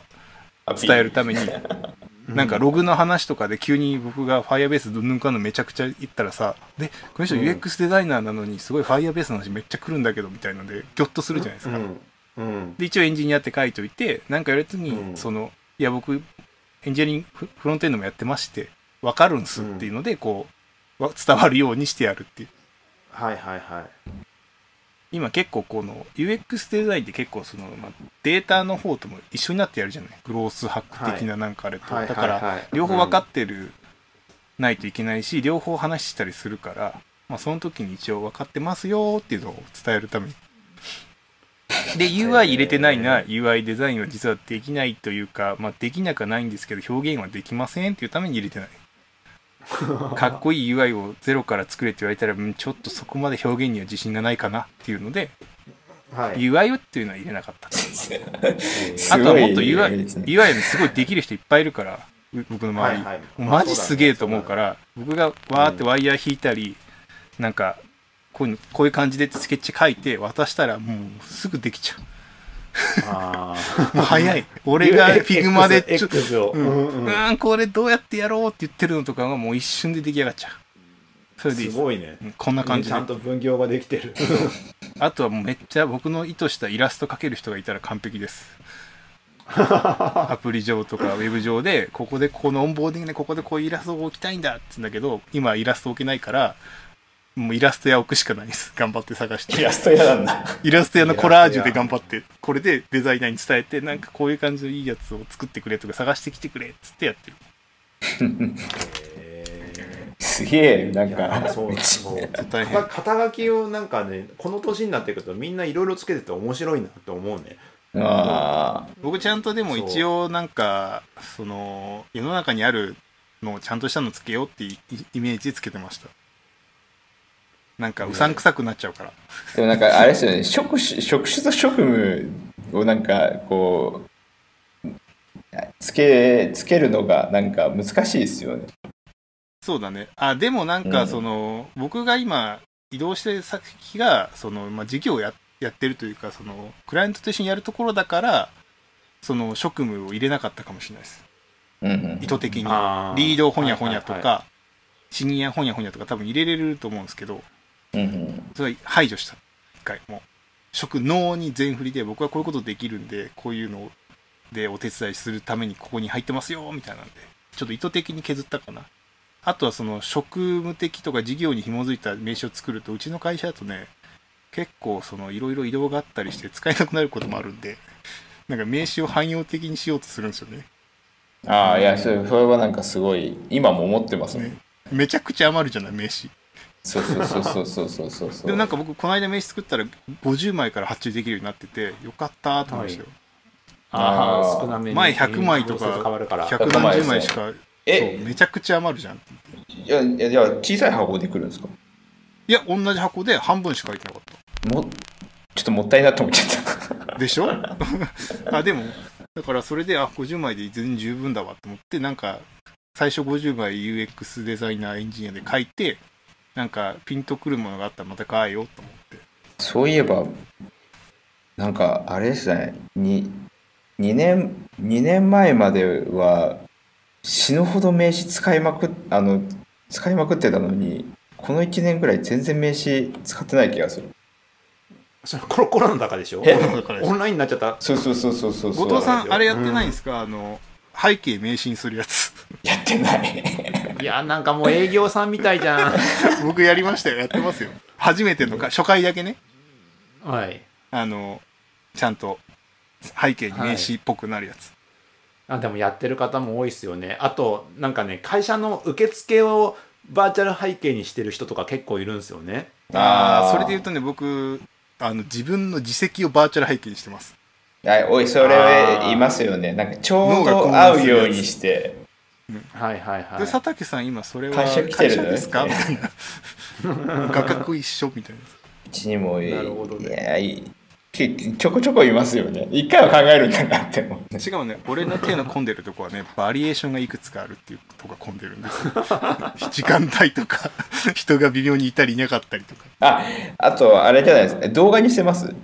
伝えるために、なんかログの話とかで急に僕が Firebase どんぬんかんのめちゃくちゃ言ったらさ、で、この人うん。UX デザイナーなのにすごい Firebase の話めっちゃ来るんだけどみたいので、ギョッとするじゃないですか。うん。うん。で、一応エンジニアって書いといて、なんかやるときに、うん。その、いや僕、エンジニアリングフフロントエンドもやってまして、分かるんすっていうので、こう、わ伝わるようにしてやるっていう。はいはいはい。今結構この UX デザインって結構その、まあ、データの方とも一緒になってやるじゃない？グロースハック的ななんかあれと、はいだから両方分かってる、ないといけないし両方話したりするから、まあ、その時に一応分かってますよっていうのを伝えるために。で UI 入れてないな UI デザインは実はできないというか、まあ、できなくはないんですけど表現はできませんっていうために入れてない かっこいい UI をゼロから作れって言われたらうんちょっとそこまで表現には自信がないかなっていうのではい UI っていうのは入れなかった。す あとはもっと UI、UI にすごいできる人いっぱいいるから、う僕の周り。はいはいもうマジすげえと思うから、僕がわーってワイヤー引いたり、なんか、こういうのこういう感じでってスケッチ書いて渡したらもうすぐできちゃあう。早い。俺が Figma でちょっと、うんこれどうやってやろうって言ってるのとかがもう一瞬で出来上がっちゃう。それでいいです。すごいねうんこんな感じでちゃん。と分業ができてる あとはもうめっちゃ僕の意図したイラスト描ける人がいたら完璧です。アプリ上とかウェブ上で、ここでこのオンボーディングでここでこういうイラストを置きたいんだって言うんだけど、今イラスト置けないから、もうイラスト屋置くしかないです。頑張って探して。イラスト嫌なんだ。イラスト屋のコラージュで頑張って、これでデザイナーに伝えて、なんかこういう感じのいいやつを作ってくれとか探してきてくれっつってやってる。すげえ、なんか、そうそう大変。肩書きをなんかねこの年になってくるとみんないろいろつけてて面白いなって思うねあ僕ちゃんとでも一応なんか、その、世の中にあるのをちゃんとしたのつけようっていうイメージでつけてました。なんかうさんくさくなっちゃうから。あ。でもなんか、あれですよね、職種、職種と職務をなんか、こう、つけ、つけるのがなんか難しいですよね。そうだね。あ、でもなんか、うんその、僕が今、移動してる先が、その、まあ、事業をややってるというか、その、クライアントと一緒にやるところだから、その、職務を入れなかったかもしれないです。うんうん意図的に。リードほにゃほにゃとはいはいか、シニアほにゃほにゃとか多分入れれると思うんですけど、うんうんそれは排除した。一回、もう。職能に全振りで、僕はこういうことできるんで、こういうのでお手伝いするためにここに入ってますよ、みたいなんで、ちょっと意図的に削ったかな。あとはその職務的とか事業に紐づいた名刺を作ると、うちの会社だとね、結構そのいろいろ移動があったりして使えなくなることもあるんで、なんか名刺を汎用的にしようとするんですよね。ああ、いや、それそれはなんかすごい、今も思ってますね。ねめちゃくちゃ余るじゃない、名刺。そうそうそうそうそうそうそう。でもなんか僕この間名刺作ったら50枚から発注できるようになっててよかったと思いましたよ、はい、ああ少なめ前100枚とか100十枚しか、え？めちゃくちゃ余るじゃん。いやいやいや小さい箱でくるんですか？いや同じ箱で半分しか書いてなかった。もちょっともったいなと思っちゃった。でしょ？あでもだからそれであ50枚で全然十分だわと思ってなんか最初50枚 UX デザイナーエンジニアで書いてなんか、ピンとくるものがあったらまた変えようと思って。そういえば、なんか、あれですね、に2年、2年前までは、死ぬほど名刺使いまくっ、あの、使いまくってたのに、この1年ぐらい全然名刺使ってない気がする。それコロコロの中でしょ？オンラインになっちゃったそうそうそうそうそうそう。後藤さん、あれやってないんですか、あの、背景名刺にするやつ。やってない。いやなんかもう営業さんみたいじゃん。僕やりましたよ。やってますよ。初めてのか初回だけね。はい。あのちゃんと背景に名刺っぽくなるやつ、あでもやってる方も多いですよね。あとなんかね会社の受付をバーチャル背景にしてる人とか結構いるんですよね。ああーそれで言うとね僕あの自分の自責をバーチャル背景にしてます。あおいそれいますよね。なんかちょうど合うようにしてはいはいはい。で佐竹さん今それは会社来てるですか？みたいな。画角一緒みたいな。うちにもい。なるほどね。いやいきちょこちょこいますよね。一回は考えるんだなって思う。しかもね俺の手の込んでるとこはねバリエーションがいくつかあるっていうとこが込んでるんです。よ 時間帯とか人が微妙にいたりいなかったりとか。ああとあれじゃないですか。動画にしてます？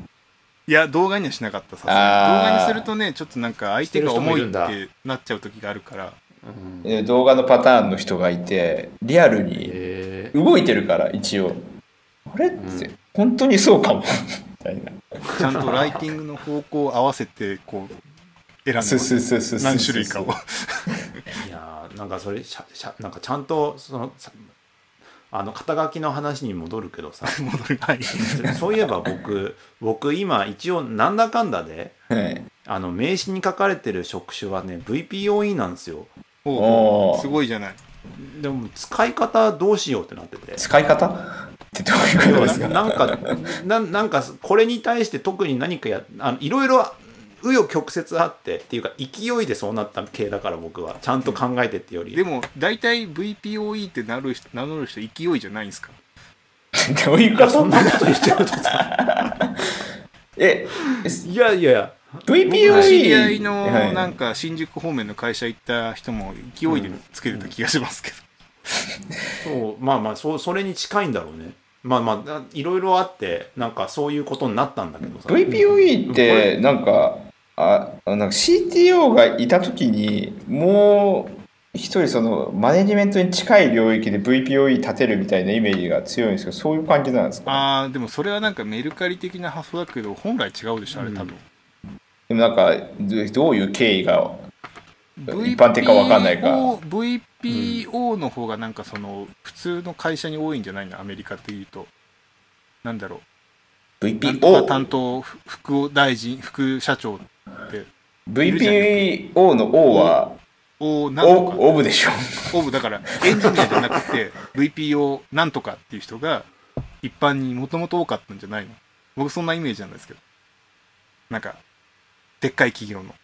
いや動画にはしなかったさ動画にするとねちょっとなんか相手が重いってなっちゃう時があるからうん。え動画のパターンの人がいてリアルにえ動いてるから一応。あれ？って、本当にそうかも。みたいな。ちゃんとライティングの方向を合わせてこう選んで何種類かを。ー いやーなんかそれしゃしゃなんかちゃんとそのさあの肩書きの話に戻るけどさ。戻る。はい。そういえば僕僕今一応なんだかんだではい。あの名刺に書かれてる職種はね VPOE なんですよおーおうすごいじゃない。でも使い方どうしようってなってて。使い方？ってどういうことですか？ななんかななんかこれに対して特に何かやあのいろいろ紆余曲折あってっていうか勢いでそうなった系だから僕は。ちゃんと考えてってより。でも大体 VPOE ってなる人名乗る人勢いじゃないんですか？どういうこと？そんなこと言っちゃうとさ。えいやいやいや VPOE 知り合いのはい。なんか新宿方面の会社行った人も勢いでつけてた気がしますけど、そうまあまあそうそれに近いんだろうね。まあまあいろいろあってなんかそういうことになったんだけどさ。VPOE ってなんかあなんか CTO がいた時にもう一人そのマネジメントに近い領域で VPOE 立てるみたいなイメージが強いんですけどそういう感じなんですかああでもそれはなんかメルカリ的な発想だけど本来違うでしょあれ多分、でもなんかどどういう経緯が一般的かわかんないか VPO, VPO の方がなんかその普通の会社に多いんじゃないの？アメリカっていうと。なんだろう。VPO 担当ふ副大臣副社長って。VPO の O はおなんとか。オオブでしょ。オブだからエンジニアじゃなくて VPO なんとかっていう人が一般にもともと多かったんじゃないの？僕そんなイメージなんですけど。なんかでっかい企業の。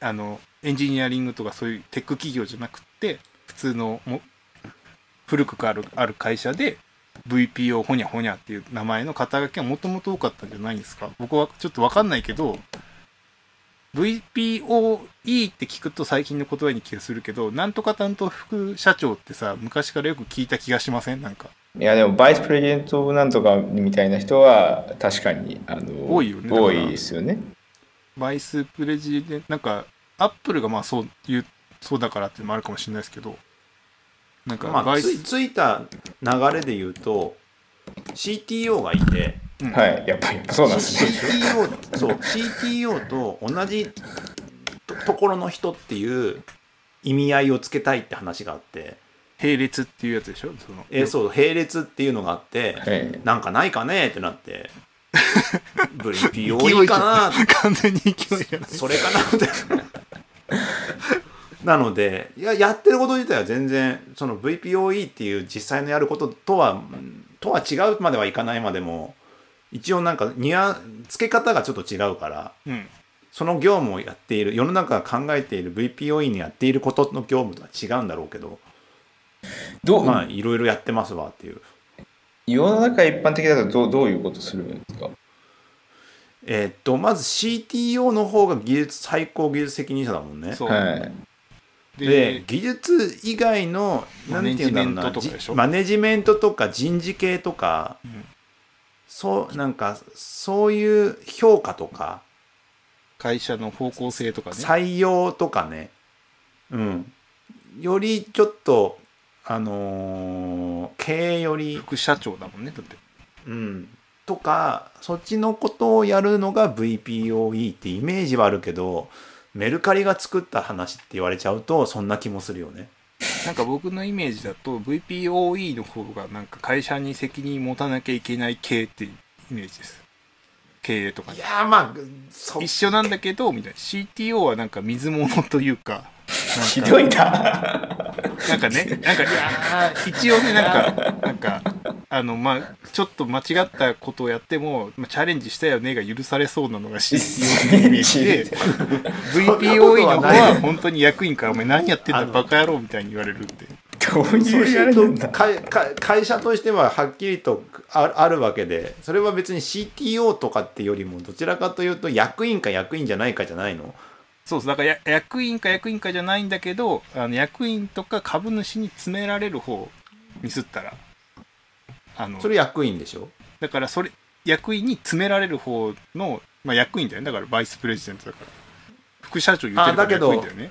あのエンジニアリングとかそういうテック企業じゃなくて普通のも古くあるある会社で VPO ほにゃほにゃっていう名前の肩書きがもともと多かったんじゃないんですか。僕はちょっとわかんないけど VPOE って聞くと最近の言葉に気がするけどなんとか担当副社長ってさ昔からよく聞いた気がしません？なんか。いやでもバイスプレゼントなんとかみたいな人は確かにあの多いよね多いですよねバイスプレジデンなんかアップルがまあそういうそうだからっていうのもあるかもしれないですけどなんかまあ、ついついた流れで言うと CTO がいて。うん。はいやっぱりそうなんですね。CTO そう CTO と同じとところの人っていう意味合いをつけたいって話があって。並列っていうやつでしょ？そのえそう並列っていうのがあってはい。なんかないかねってなってブリ POE かな完全に勢いじゃない。それかな。ってなのでいややってること自体は全然その VPOE っていう実際のやることとはうんとは違うまではいかないまでも一応なんかニュア付け方がちょっと違うからうん。その業務をやっている世の中が考えている VPOE にやっていることの業務とは違うんだろうけどどう、まあいろいろやってますわっていう世の中一般的だとどうどういうことするんですか？えーっとまず CTO の方が技術最高技術責任者だもんね。そう、はい。でで技術以外のなんていうんだろうなマネジメントとかでしょ？じマネジメントとか人事系とか、うん。そうなんかそういう評価とか会社の方向性とかね。採用とかね。うん。よりちょっとあのー経営より副社長だもんねだって。うん。とかそっちのことをやるのが VPOE ってイメージはあるけどメルカリが作った話って言われちゃうとそんな気もするよね。なんか僕のイメージだと VPOE の方がなんか会社に責任持たなきゃいけない系っていうイメージです。経営とかにいやーまあそ一緒なんだけどみたいな。CTO はなんか水物というかひどいな。なんかねなんかあー一応ねなんかなんかあのまあちょっと間違ったことをやっても、まあ、チャレンジしたよねが許されそうなのが CTO のイメージ。で VPOE の方は本当に役員から「お前何やってんだバカ野郎」みたいに言われるって。どうそいう会社としてははっきりとああるわけでそれは別に CTO とかってよりもどちらかというと役員か役員じゃないかじゃないのそうそうだからや役員か役員かじゃないんだけどあの役員とか株主に詰められる方ミスったらあのそれ役員でしょ？だからそれ役員に詰められる方の、まあ、役員だよね。だからバイスプレジデントだから。副社長言ってるから役員だよね。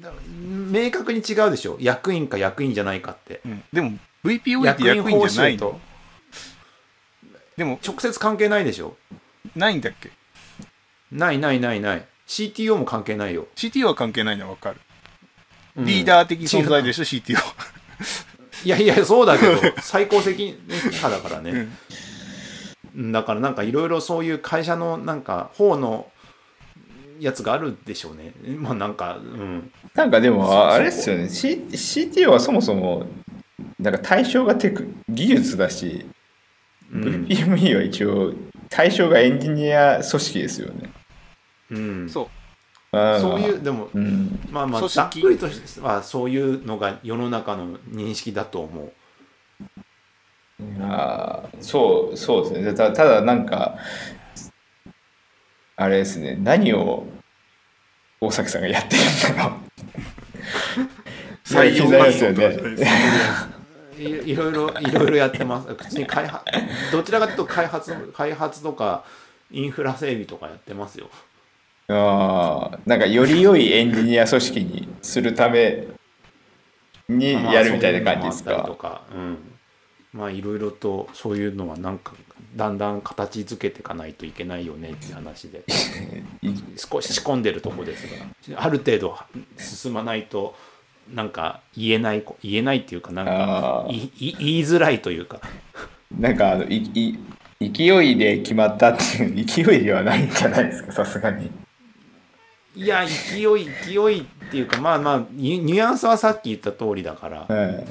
だ明確に違うでしょ？役員か役員じゃないかって。うん、でも VPO って役員じゃないのでも直接関係ないでしょ？ないんだっけ？ないないないない CTO も関係ないよ、CTO は関係ないのは分かる、うん。リーダー的存在でしょ CTO いやいやそうだけど 最高責任者だからね、うん。だからなんかいろいろそういう会社のなんか方のやつがあるでしょうね。まあなんかうん。なんかでそうも、あれですよね、C、CTO はそもそも、なんか対象がテク技術だし、うん。VPME は一応、対象がエンジニア組織ですよね。うん。そう。そういうでもうん。まあまあざっくりとしてはそういうのが世の中の認識だと思う。あー。そう、そうですね。たただ、なんか、あれですね、何を大崎さんがやってるんだろう。採用気になりますよね。いろいろいろいろやってます。普通に開発どちらかというと開発開発とかインフラ整備とかやってますよああ、なんかより良いエンジニア組織にするためにまあやるみたいな感じですそういうのもあとか。かうんまあいろいろとそういうのはなんかだんだん形づけていかないといけないよねっていう話でい少し仕込んでるとこですがある程度進まないとなんか言えない言えないっていうかなんか言いづらいというかなんかあのいい勢いで決まったっていう勢いではないんじゃないですか、さすがに。いや勢い勢いっていうかまあまあニュアンスはさっき言った通りだから、はい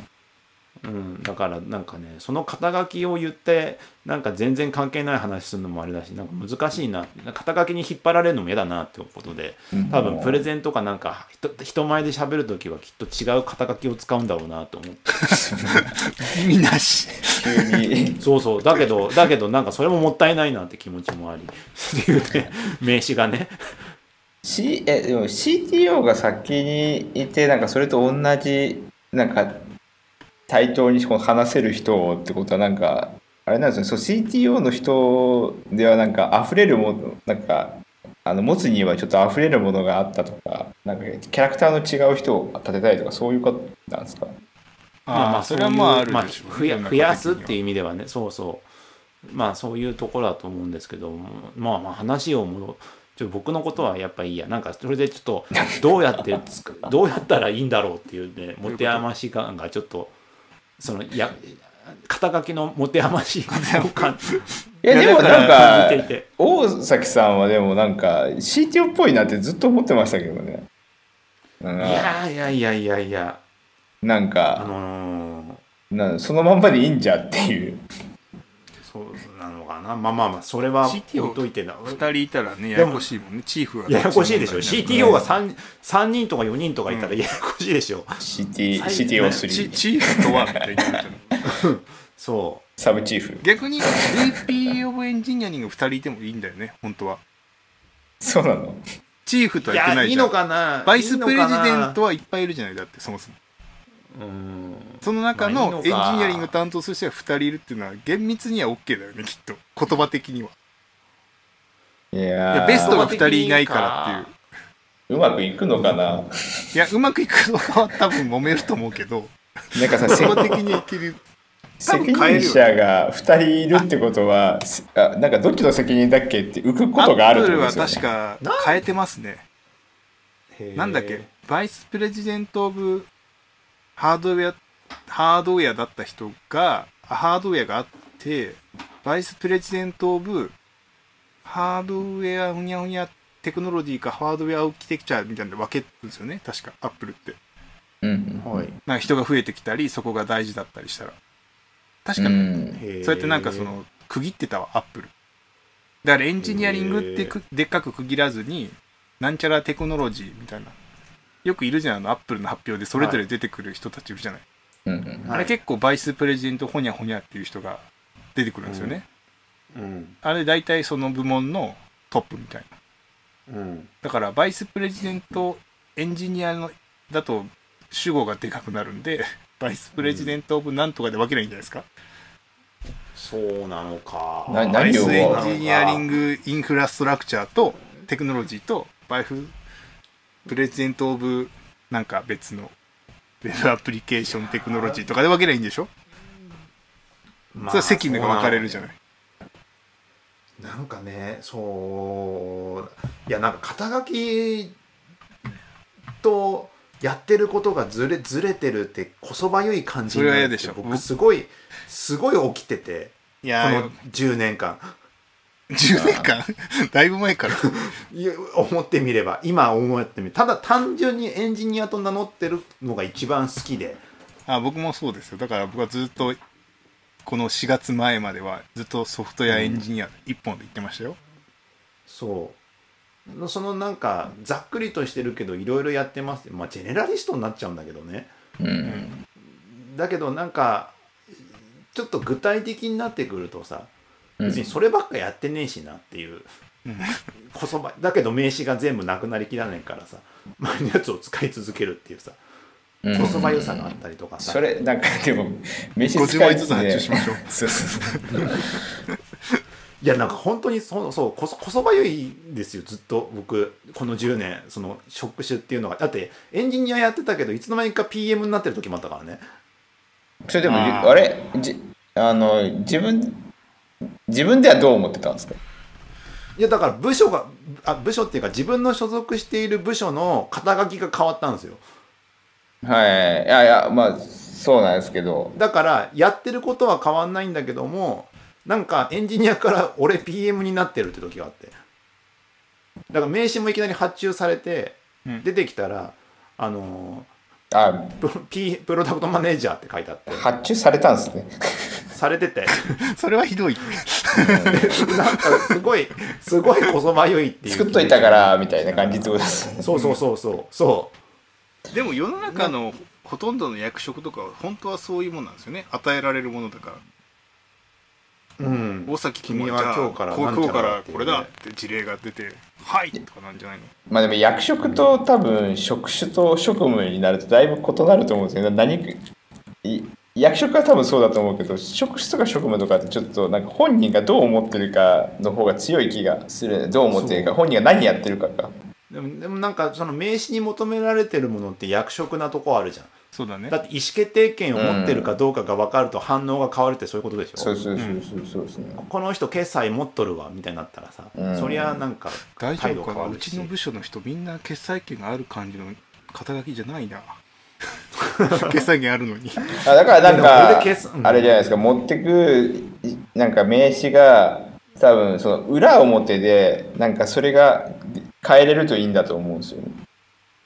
うん、だからなんかねその肩書きを言ってなんか全然関係ない話するのもあれだしなんか難しいな。肩書きに引っ張られるのも嫌だなってことで多分プレゼンとかなんか人人前で喋るときはきっと違う肩書きを使うんだろうなと思って。意味なし。そうそう。だけどだけどなんかそれももったいないなって気持ちもあり。っていうね名刺がね C えでも CTO が先にいてなんかそれと同じなんか対等にこう話せる人ってことはなんかあれなんですね。そう CTO の人ではなんか溢れるものなんかあの持つにはちょっと溢れるものがあったとかなんかキャラクターの違う人を立てたいとかそういうことなんですか？まあまあそれはまああるまあでしょう。ね増や世の中増やすっていう意味ではね。そうそう。まあそういうところだと思うんですけどまあまあ話を戻ちょっと僕のことはやっぱいいや。なんかそれでちょっとどうやって どうやったらいいんだろうっていうね持て余し感がちょっとそのや肩書きの持て余し感。いやでもなんか大崎さんはでもなんか CTO っぽいなってずっと思ってましたけどね。いかやいやいやいやいや。あなんかのー。なそのまんまでいいんじゃっていうそうなのかな。まあまあまあそれは CTO 置いといてな。二人いたらねややこしいもんね。チーフはややこしいでしょ。CTO が 3, 三人とか4人とかいたらうん。ややこしいでしょ、CT 最チ CTO3 チーフとはみたいになそサブチーフ。逆に VP of エンジニアリング2人いてもいいんだよね本当は。そうなの？チーフとうは言ってないじゃん。いやいいのかな。バイスプレジデントははいっぱいいるじゃないだってそもそも。うんその中のエンジニアリング担当する人が2人いるっていうのは厳密には OK だよねきっと。言葉的にはいいやベストが2人いないからっていう。うまくいくのかな？いやうまくいくのは多分揉めると思うけど。なんかさ言葉的にはいける。責任者が2人いるってことはすあなんかどっちの責任だっけって浮くことがあるってことですよ、ね、アップルは確か変えてますね。なんだっけ？バイスプレジデント・オブ・ハードウェアハードウェアだった人があハードウェアがあって Vice President of Hardware ふにゃふにゃテクノロジーかハードウェアアーキテクチャーみたいなので分けるんですよね。確かアップルって。うんはい。なんか人が増えてきたりそこが大事だったりしたら。確かに、うん。そうやってなんかその区切ってたわアップル。だからエンジニアリングってくでっかく区切らずになんちゃらテクノロジーみたいなよくいるじゃんあのアップルの発表でそれぞれ出てくる人たちいるじゃない、うんうんあれ結構バイスプレジデントホニャホニャっていう人が出てくるんですよね、うん。あれ大体その部門のトップみたいな。うん。だからバイスプレジデントエンジニアのだと主語がでかくなるんで バイスプレジデントオブなんとかで分ければいいんじゃないですか、そうなのか。なバイスエンジニアリングインフラストラクチャーとテクノロジーとバイフプレジデントオブなんか別のウェブアプリケーションテクノロジーとかで分ければいいんでしょ、まあそれは責務が分かれるじゃない。なんかねそういやなんか肩書きとやってることがずれずれてるってこそばゆい感じになるって僕すごいすごい起きてていやこの10年間10年間だいぶ前から。いや思ってみれば。今思ってみる。ただ単純にエンジニアと名乗ってるのが一番好きで。あ僕もそうですよ。だから僕はずっとこの4月前まではずっとソフトウェアエンジニア一本で言ってましたよ、そう。そのなんかざっくりとしてるけどいろいろやってますまあジェネラリストになっちゃうんだけどね。うん。だけどなんかちょっと具体的になってくるとさうん別にそればっかやってねえしなっていう、うんこそばだけど名刺が全部なくなりきらないからさ。前のやつを使い続けるっていうさ。うん。こそば良さがあったりとかさ、それなんかでも飯50使い枚ずつ発注しましょう。そうそうそう。いやなんか本当にそうそうこそこそばゆいんですよずっと僕この10年その職種っていうのが。だってエンジニアやってたけどいつの間にか PM になってる時もあったからね。それでもあれ？じあの自分自分ではどう思ってたんですか？いやだから部署があ部署っていうか自分の所属している部署の肩書きが変わったんですよ。はい。いやいやまあそうなんですけど。だからやってることは変わんないんだけどもなんかエンジニアから俺 PM になってるって時があって。だから名刺もいきなり発注されてうん。出てきたらあのあププロダクトマネージャーって書いてあって。発注されたんですね。されてて。それはひどい。なんかすごいすごいこそばゆいっていう。作っといたからみたいな感じってことですそうそうそうそう。そでも世の中のほとんどの役職とかは本当はそういうもんなんですよね。与えられるものだから。ううん。大崎君君は今日からこれだって事例が出て「はい」とかなんじゃないの？まあでも役職と多分職種と職務になるとだいぶ異なると思うんですよ。ね何い役職は多分そうだと思うけど職種とか職務とかってちょっとなんか本人がどう思ってるかの方が強い気がする。どう思ってるか本人が何やってるかがでもでもなんかその名刺に求められてるものって役職なとこあるじゃんそうだね。だって意思決定権を持ってるかどうかが分かると反応が変わるってそういうことでしょ、そうそうそうそうそうですねこの人決済持っとるわみたいになったらさ、うん。そりゃなんか大丈態度夫かな？うちの部署の人みんな決済権がある感じの肩書きじゃないな。決済権あるのに。あだからなんかあれじゃないですか。持ってくいなんか名刺が多分その裏表でなんかそれが変えれるといいんだと思うんですよね。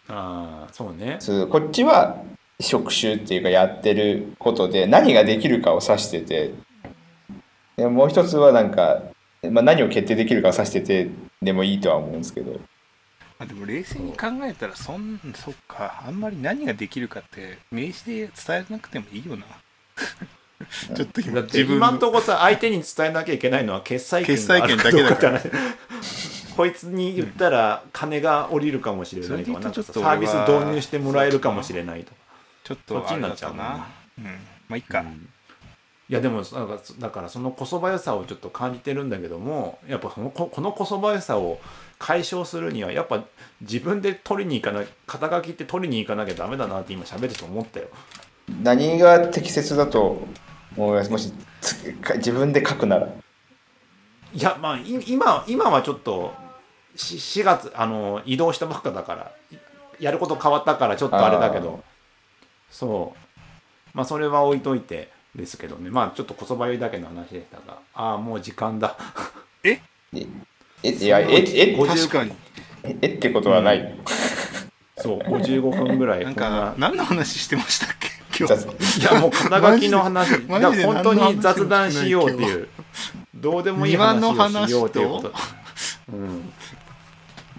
ああそうね。そうこっちは職種っていうかやってることで何ができるかを指してて。でもう一つはなんか、まあ、何を決定できるかを指しててでもいいとは思うんですけど。あでも冷静に考えたらそんそっかあんまり何ができるかって名刺で伝えなくてもいいよな。ちょっと今自分の。今んとこさ相手に伝えなきゃいけないのは決済権があるかどうかって話こいつに言ったら金が降りるかもしれないとかうん。サービス導入してもらえるかもしれないとかちょっとそっちになあれだったな。うん。まあいいか、うん。いやでもなんかだからそのこそばゆさをちょっと感じてるんだけどもやっぱそのここのこそばゆさを解消するにはやっぱ自分で取りに行かな肩書きって取りに行かなきゃダメだなって今喋ってて思ったよ。何が適切だと思います？もし自分で書くなら。いやまあい今今はちょっとし4月あの移動したばっかだからいやること変わったからちょっとあれだけどそう。まあそれは置いといてですけどね。まあちょっとこそばゆいだけの話でしたが。ああもう時間だ。え？いやええ50確かに。ええってことはない、そう55分ぐらい。なんか何の話してましたっけ？今日。雑いやもう肩書きの話。本当に雑談しようっていう。どうでもいい話をしようっていうこと？うん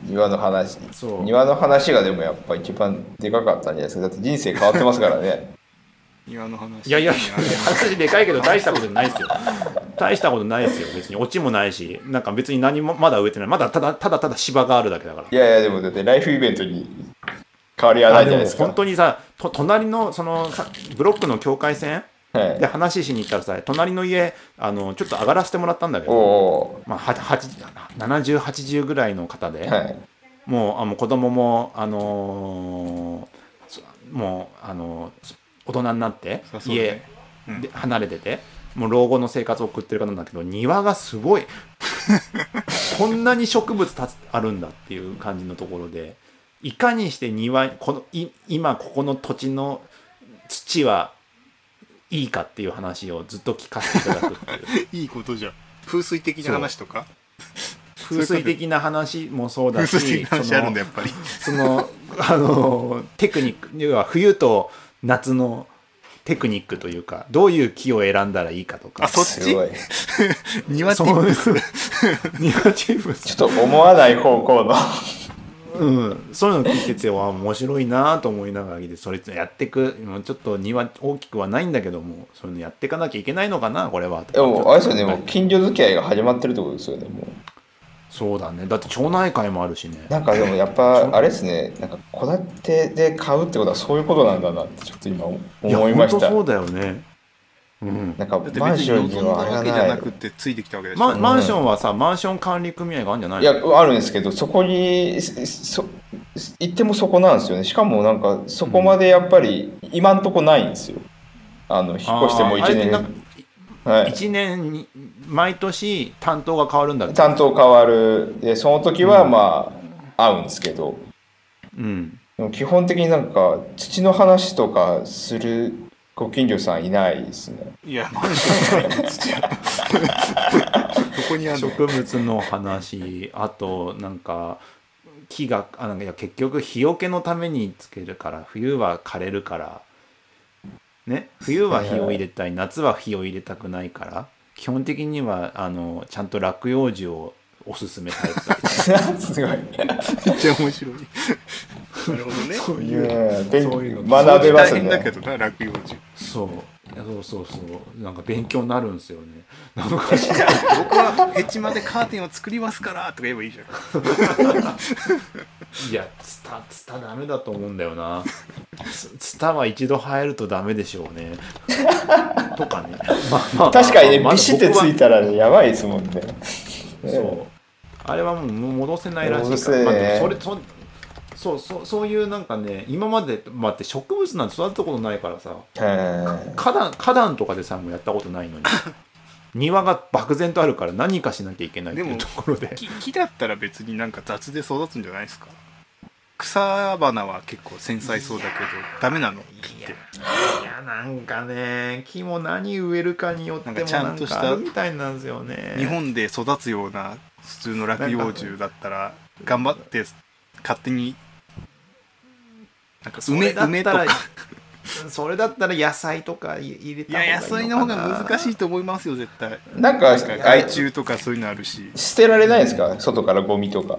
庭の話。そう。庭の話がでもやっぱ一番でかかったんじゃないですか。だって人生変わってますからね。庭の話。いやいや話でかいけど大したことないですよ。大したことないですよ。別に。オチもないし。なんか別に何もまだ植えてない。まだただただただ芝があるだけだから。いやいやでもだってライフイベントに変わりはないじゃないですか。本当にさと隣のそのさブロックの境界線はい。で話しに行ったらさ隣の家あのちょっと上がらせてもらったんだけおど、おまあ、ははち7080ぐらいの方で、ーはい。もうあもう子供もあのーそもうあのー大人になってそうそう家ね。うん。で離れててもう老後の生活を送ってる方なんだけど庭がすごい。こんなに植物たつあるんだっていう感じのところでいかにして庭このい今ここの土地の土はいいかっていう話をずっと聞かせていただくっていう。いいことじゃん。風水的な話とか？風水的な話もそうだ風し水的な話あるんだやっぱり。そのあのテクニック要は冬と夏のテクニックというかどういう木を選んだらいいかとか。あそっち？すごい。庭ティそうップス庭チームちょっと思わない方向のうん、そういうの聞いてては面白いなと思いながら聞いてそれやってくもうちょっと庭大きくはないんだけどもそういうのやっていかなきゃいけないのかなこれは。でもあれですよねもう近所付き合いが始まってるってことですよねもう。そうだね。だって町内会もあるしね。なんかでもやっぱあれですねなんか戸建てで買うってことはそういうことなんだなってちょっと今思いました。や本当そうだよねうん。なんかマンションにはあれが望んだわけじゃなないくてついてきたわけでしょ、ママンションはさマンション管理組合があるんじゃないいのやあるんですけどそこにそ行ってもそこなんですよね。しかもなんかそこまでやっぱり今んとこないんですよ。あの引っ越しても1あー。あれってなんか年はい。1年に毎年担当が変わるんだ担当変わる。でその時はまあ合うんですけど。うん。でも基本的になんか土の話とかするご近所さんいないですね。いやマンションない土屋どこにあるの植物の話あとなんか木があなんかいや結局日よけのためにつけるから冬は枯れるから。ね？冬は火を入れたい。夏は火を入れたくないから。基本的にはあのちゃんと落葉樹をおすすめされてたり すごい。めっちゃ面白いなるほどね。そういいうそういうの。学べます大変だけねどな落葉樹。そう。そうそうそう。なんか勉強になるんですよね。なんかし僕はヘチマでカーテンを作りますからとか言えばいいじゃん。いやツタツタダメだと思うんだよな。ツツタは一度生えるとダメでしょうね。とかね、まあまあ確かにねまあビシってついたらねやばいですもんね。そう。あれはもう戻せないらしい戻せね。から、まそれそそうそうそういうなんかね今まで待って植物なんて育てたことないからさはい花壇花壇とかでさもやったことないのに 庭が漠然とあるから何かしなきゃいけないっていうでもところで。木木だったら別になんか雑で育つんじゃないですか？草花は結構繊細そうだけどダメなの？木って。いやなんかね木も何植えるかによってもなんかちゃんとしたなんかあるみたいなんですよね。日本で育つような普通の落葉樹だったら頑張って勝手になんかそ梅れだったら梅とか。それだったら野菜とか入れいた方がいいや野菜の方が難しいと思いますよ絶対。なんか害虫とかそういうのあるし。捨てられないですか？外からゴミとか。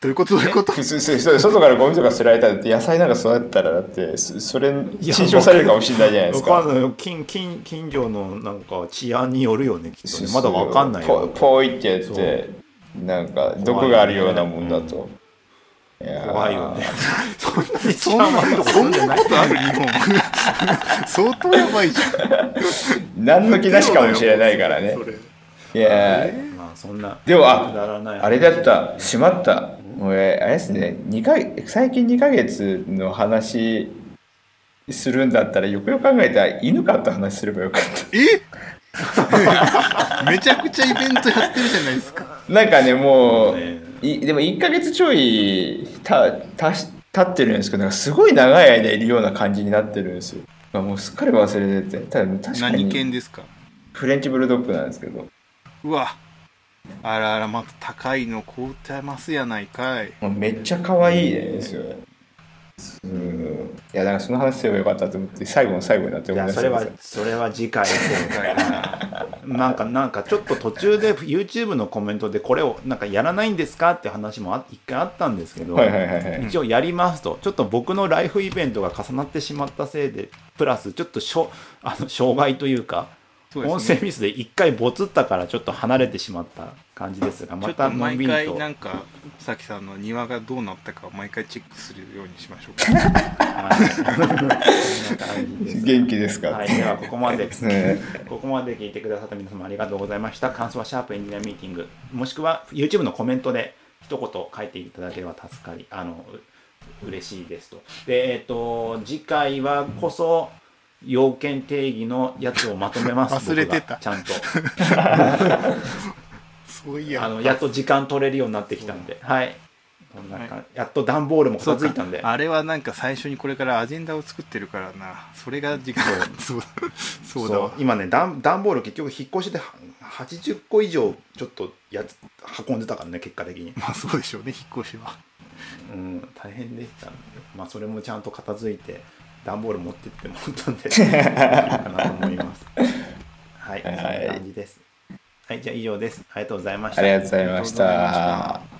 どういうこと？どういうこと？普通そうそう外からゴミとか捨てられたらだって野菜なんか育てたらだってそそれ侵食されるかもしれないじゃないですか。近近近所のなんか治安によるよねきっとね。まだわかんないポよポイってやってなんか毒があるようなもんだと、怖いよね。そんなに治そんなそんなことある日本相当やばいじゃん。何の気なしかもしれないからね。いやー。まあそんな。でもああれだった。しまった。俺あれですね。2か最近2ヶ月の話するんだったらよくよく考えたら犬飼った話すればよかっえ？めちゃくちゃイベントやってるじゃないですか。たなんかねもうねいでも1ヶ月ちょいたたし経ってるんですけどなんかすごい長い間いるような感じになってるんですよ。あもうすっかり忘れててただ確か何に犬ですか？フレンチブルドッグなんですけど。うわ。あらあらまた高いの買うてますやないかい。めっちゃ可愛いですよねうん。いやだからその話すればよかったと思って最後の最後になってい思い出やそれはしたんですよそれは次回。な なんかなんかちょっと途中で YouTube のコメントでこれをなんかやらないんですかって話もあ一回あったんですけど、はいはいはいはい。一応やりますとちょっと僕のライフイベントが重なってしまったせいでプラスちょっとしょあの障害というか音声ミスで一回ボツったからちょっと離れてしまった感じですがまたのんびりと回なんかさきさんの庭がどうなったかを毎回チェックするようにしましょうか はいこんな感じです元気ですか、はい、ではここまで ねここまで聞いてくださった皆様ありがとうございました。感想はシャープエンジニアミーティング、もしくは YouTube のコメントで一言書いていただければ助かり、あの、う嬉しいですと。で、えっ、と、次回はこそ、要件定義のやつをまとめます。忘れてたちゃんと。あの、やっと時間取れるようになってきたんで、はい。こんな感じやっと段ボールも片付いたんで。あれはなんか最初にこれからアジェンダを作ってるからな。それが時間。そう。そう。だ今ね段段ボール結局引っ越しでは80個以上ちょっとやつ運んでたからね結果的に。まあそうでしょうね引っ越しは。うん、大変でした、まあ、それもちゃんと片付いて段ボール持ってってもらったんで いいかなと思います。はい、はい。そんな感じですはいじゃあ以上です。ありがとうございました。ありがとうございました。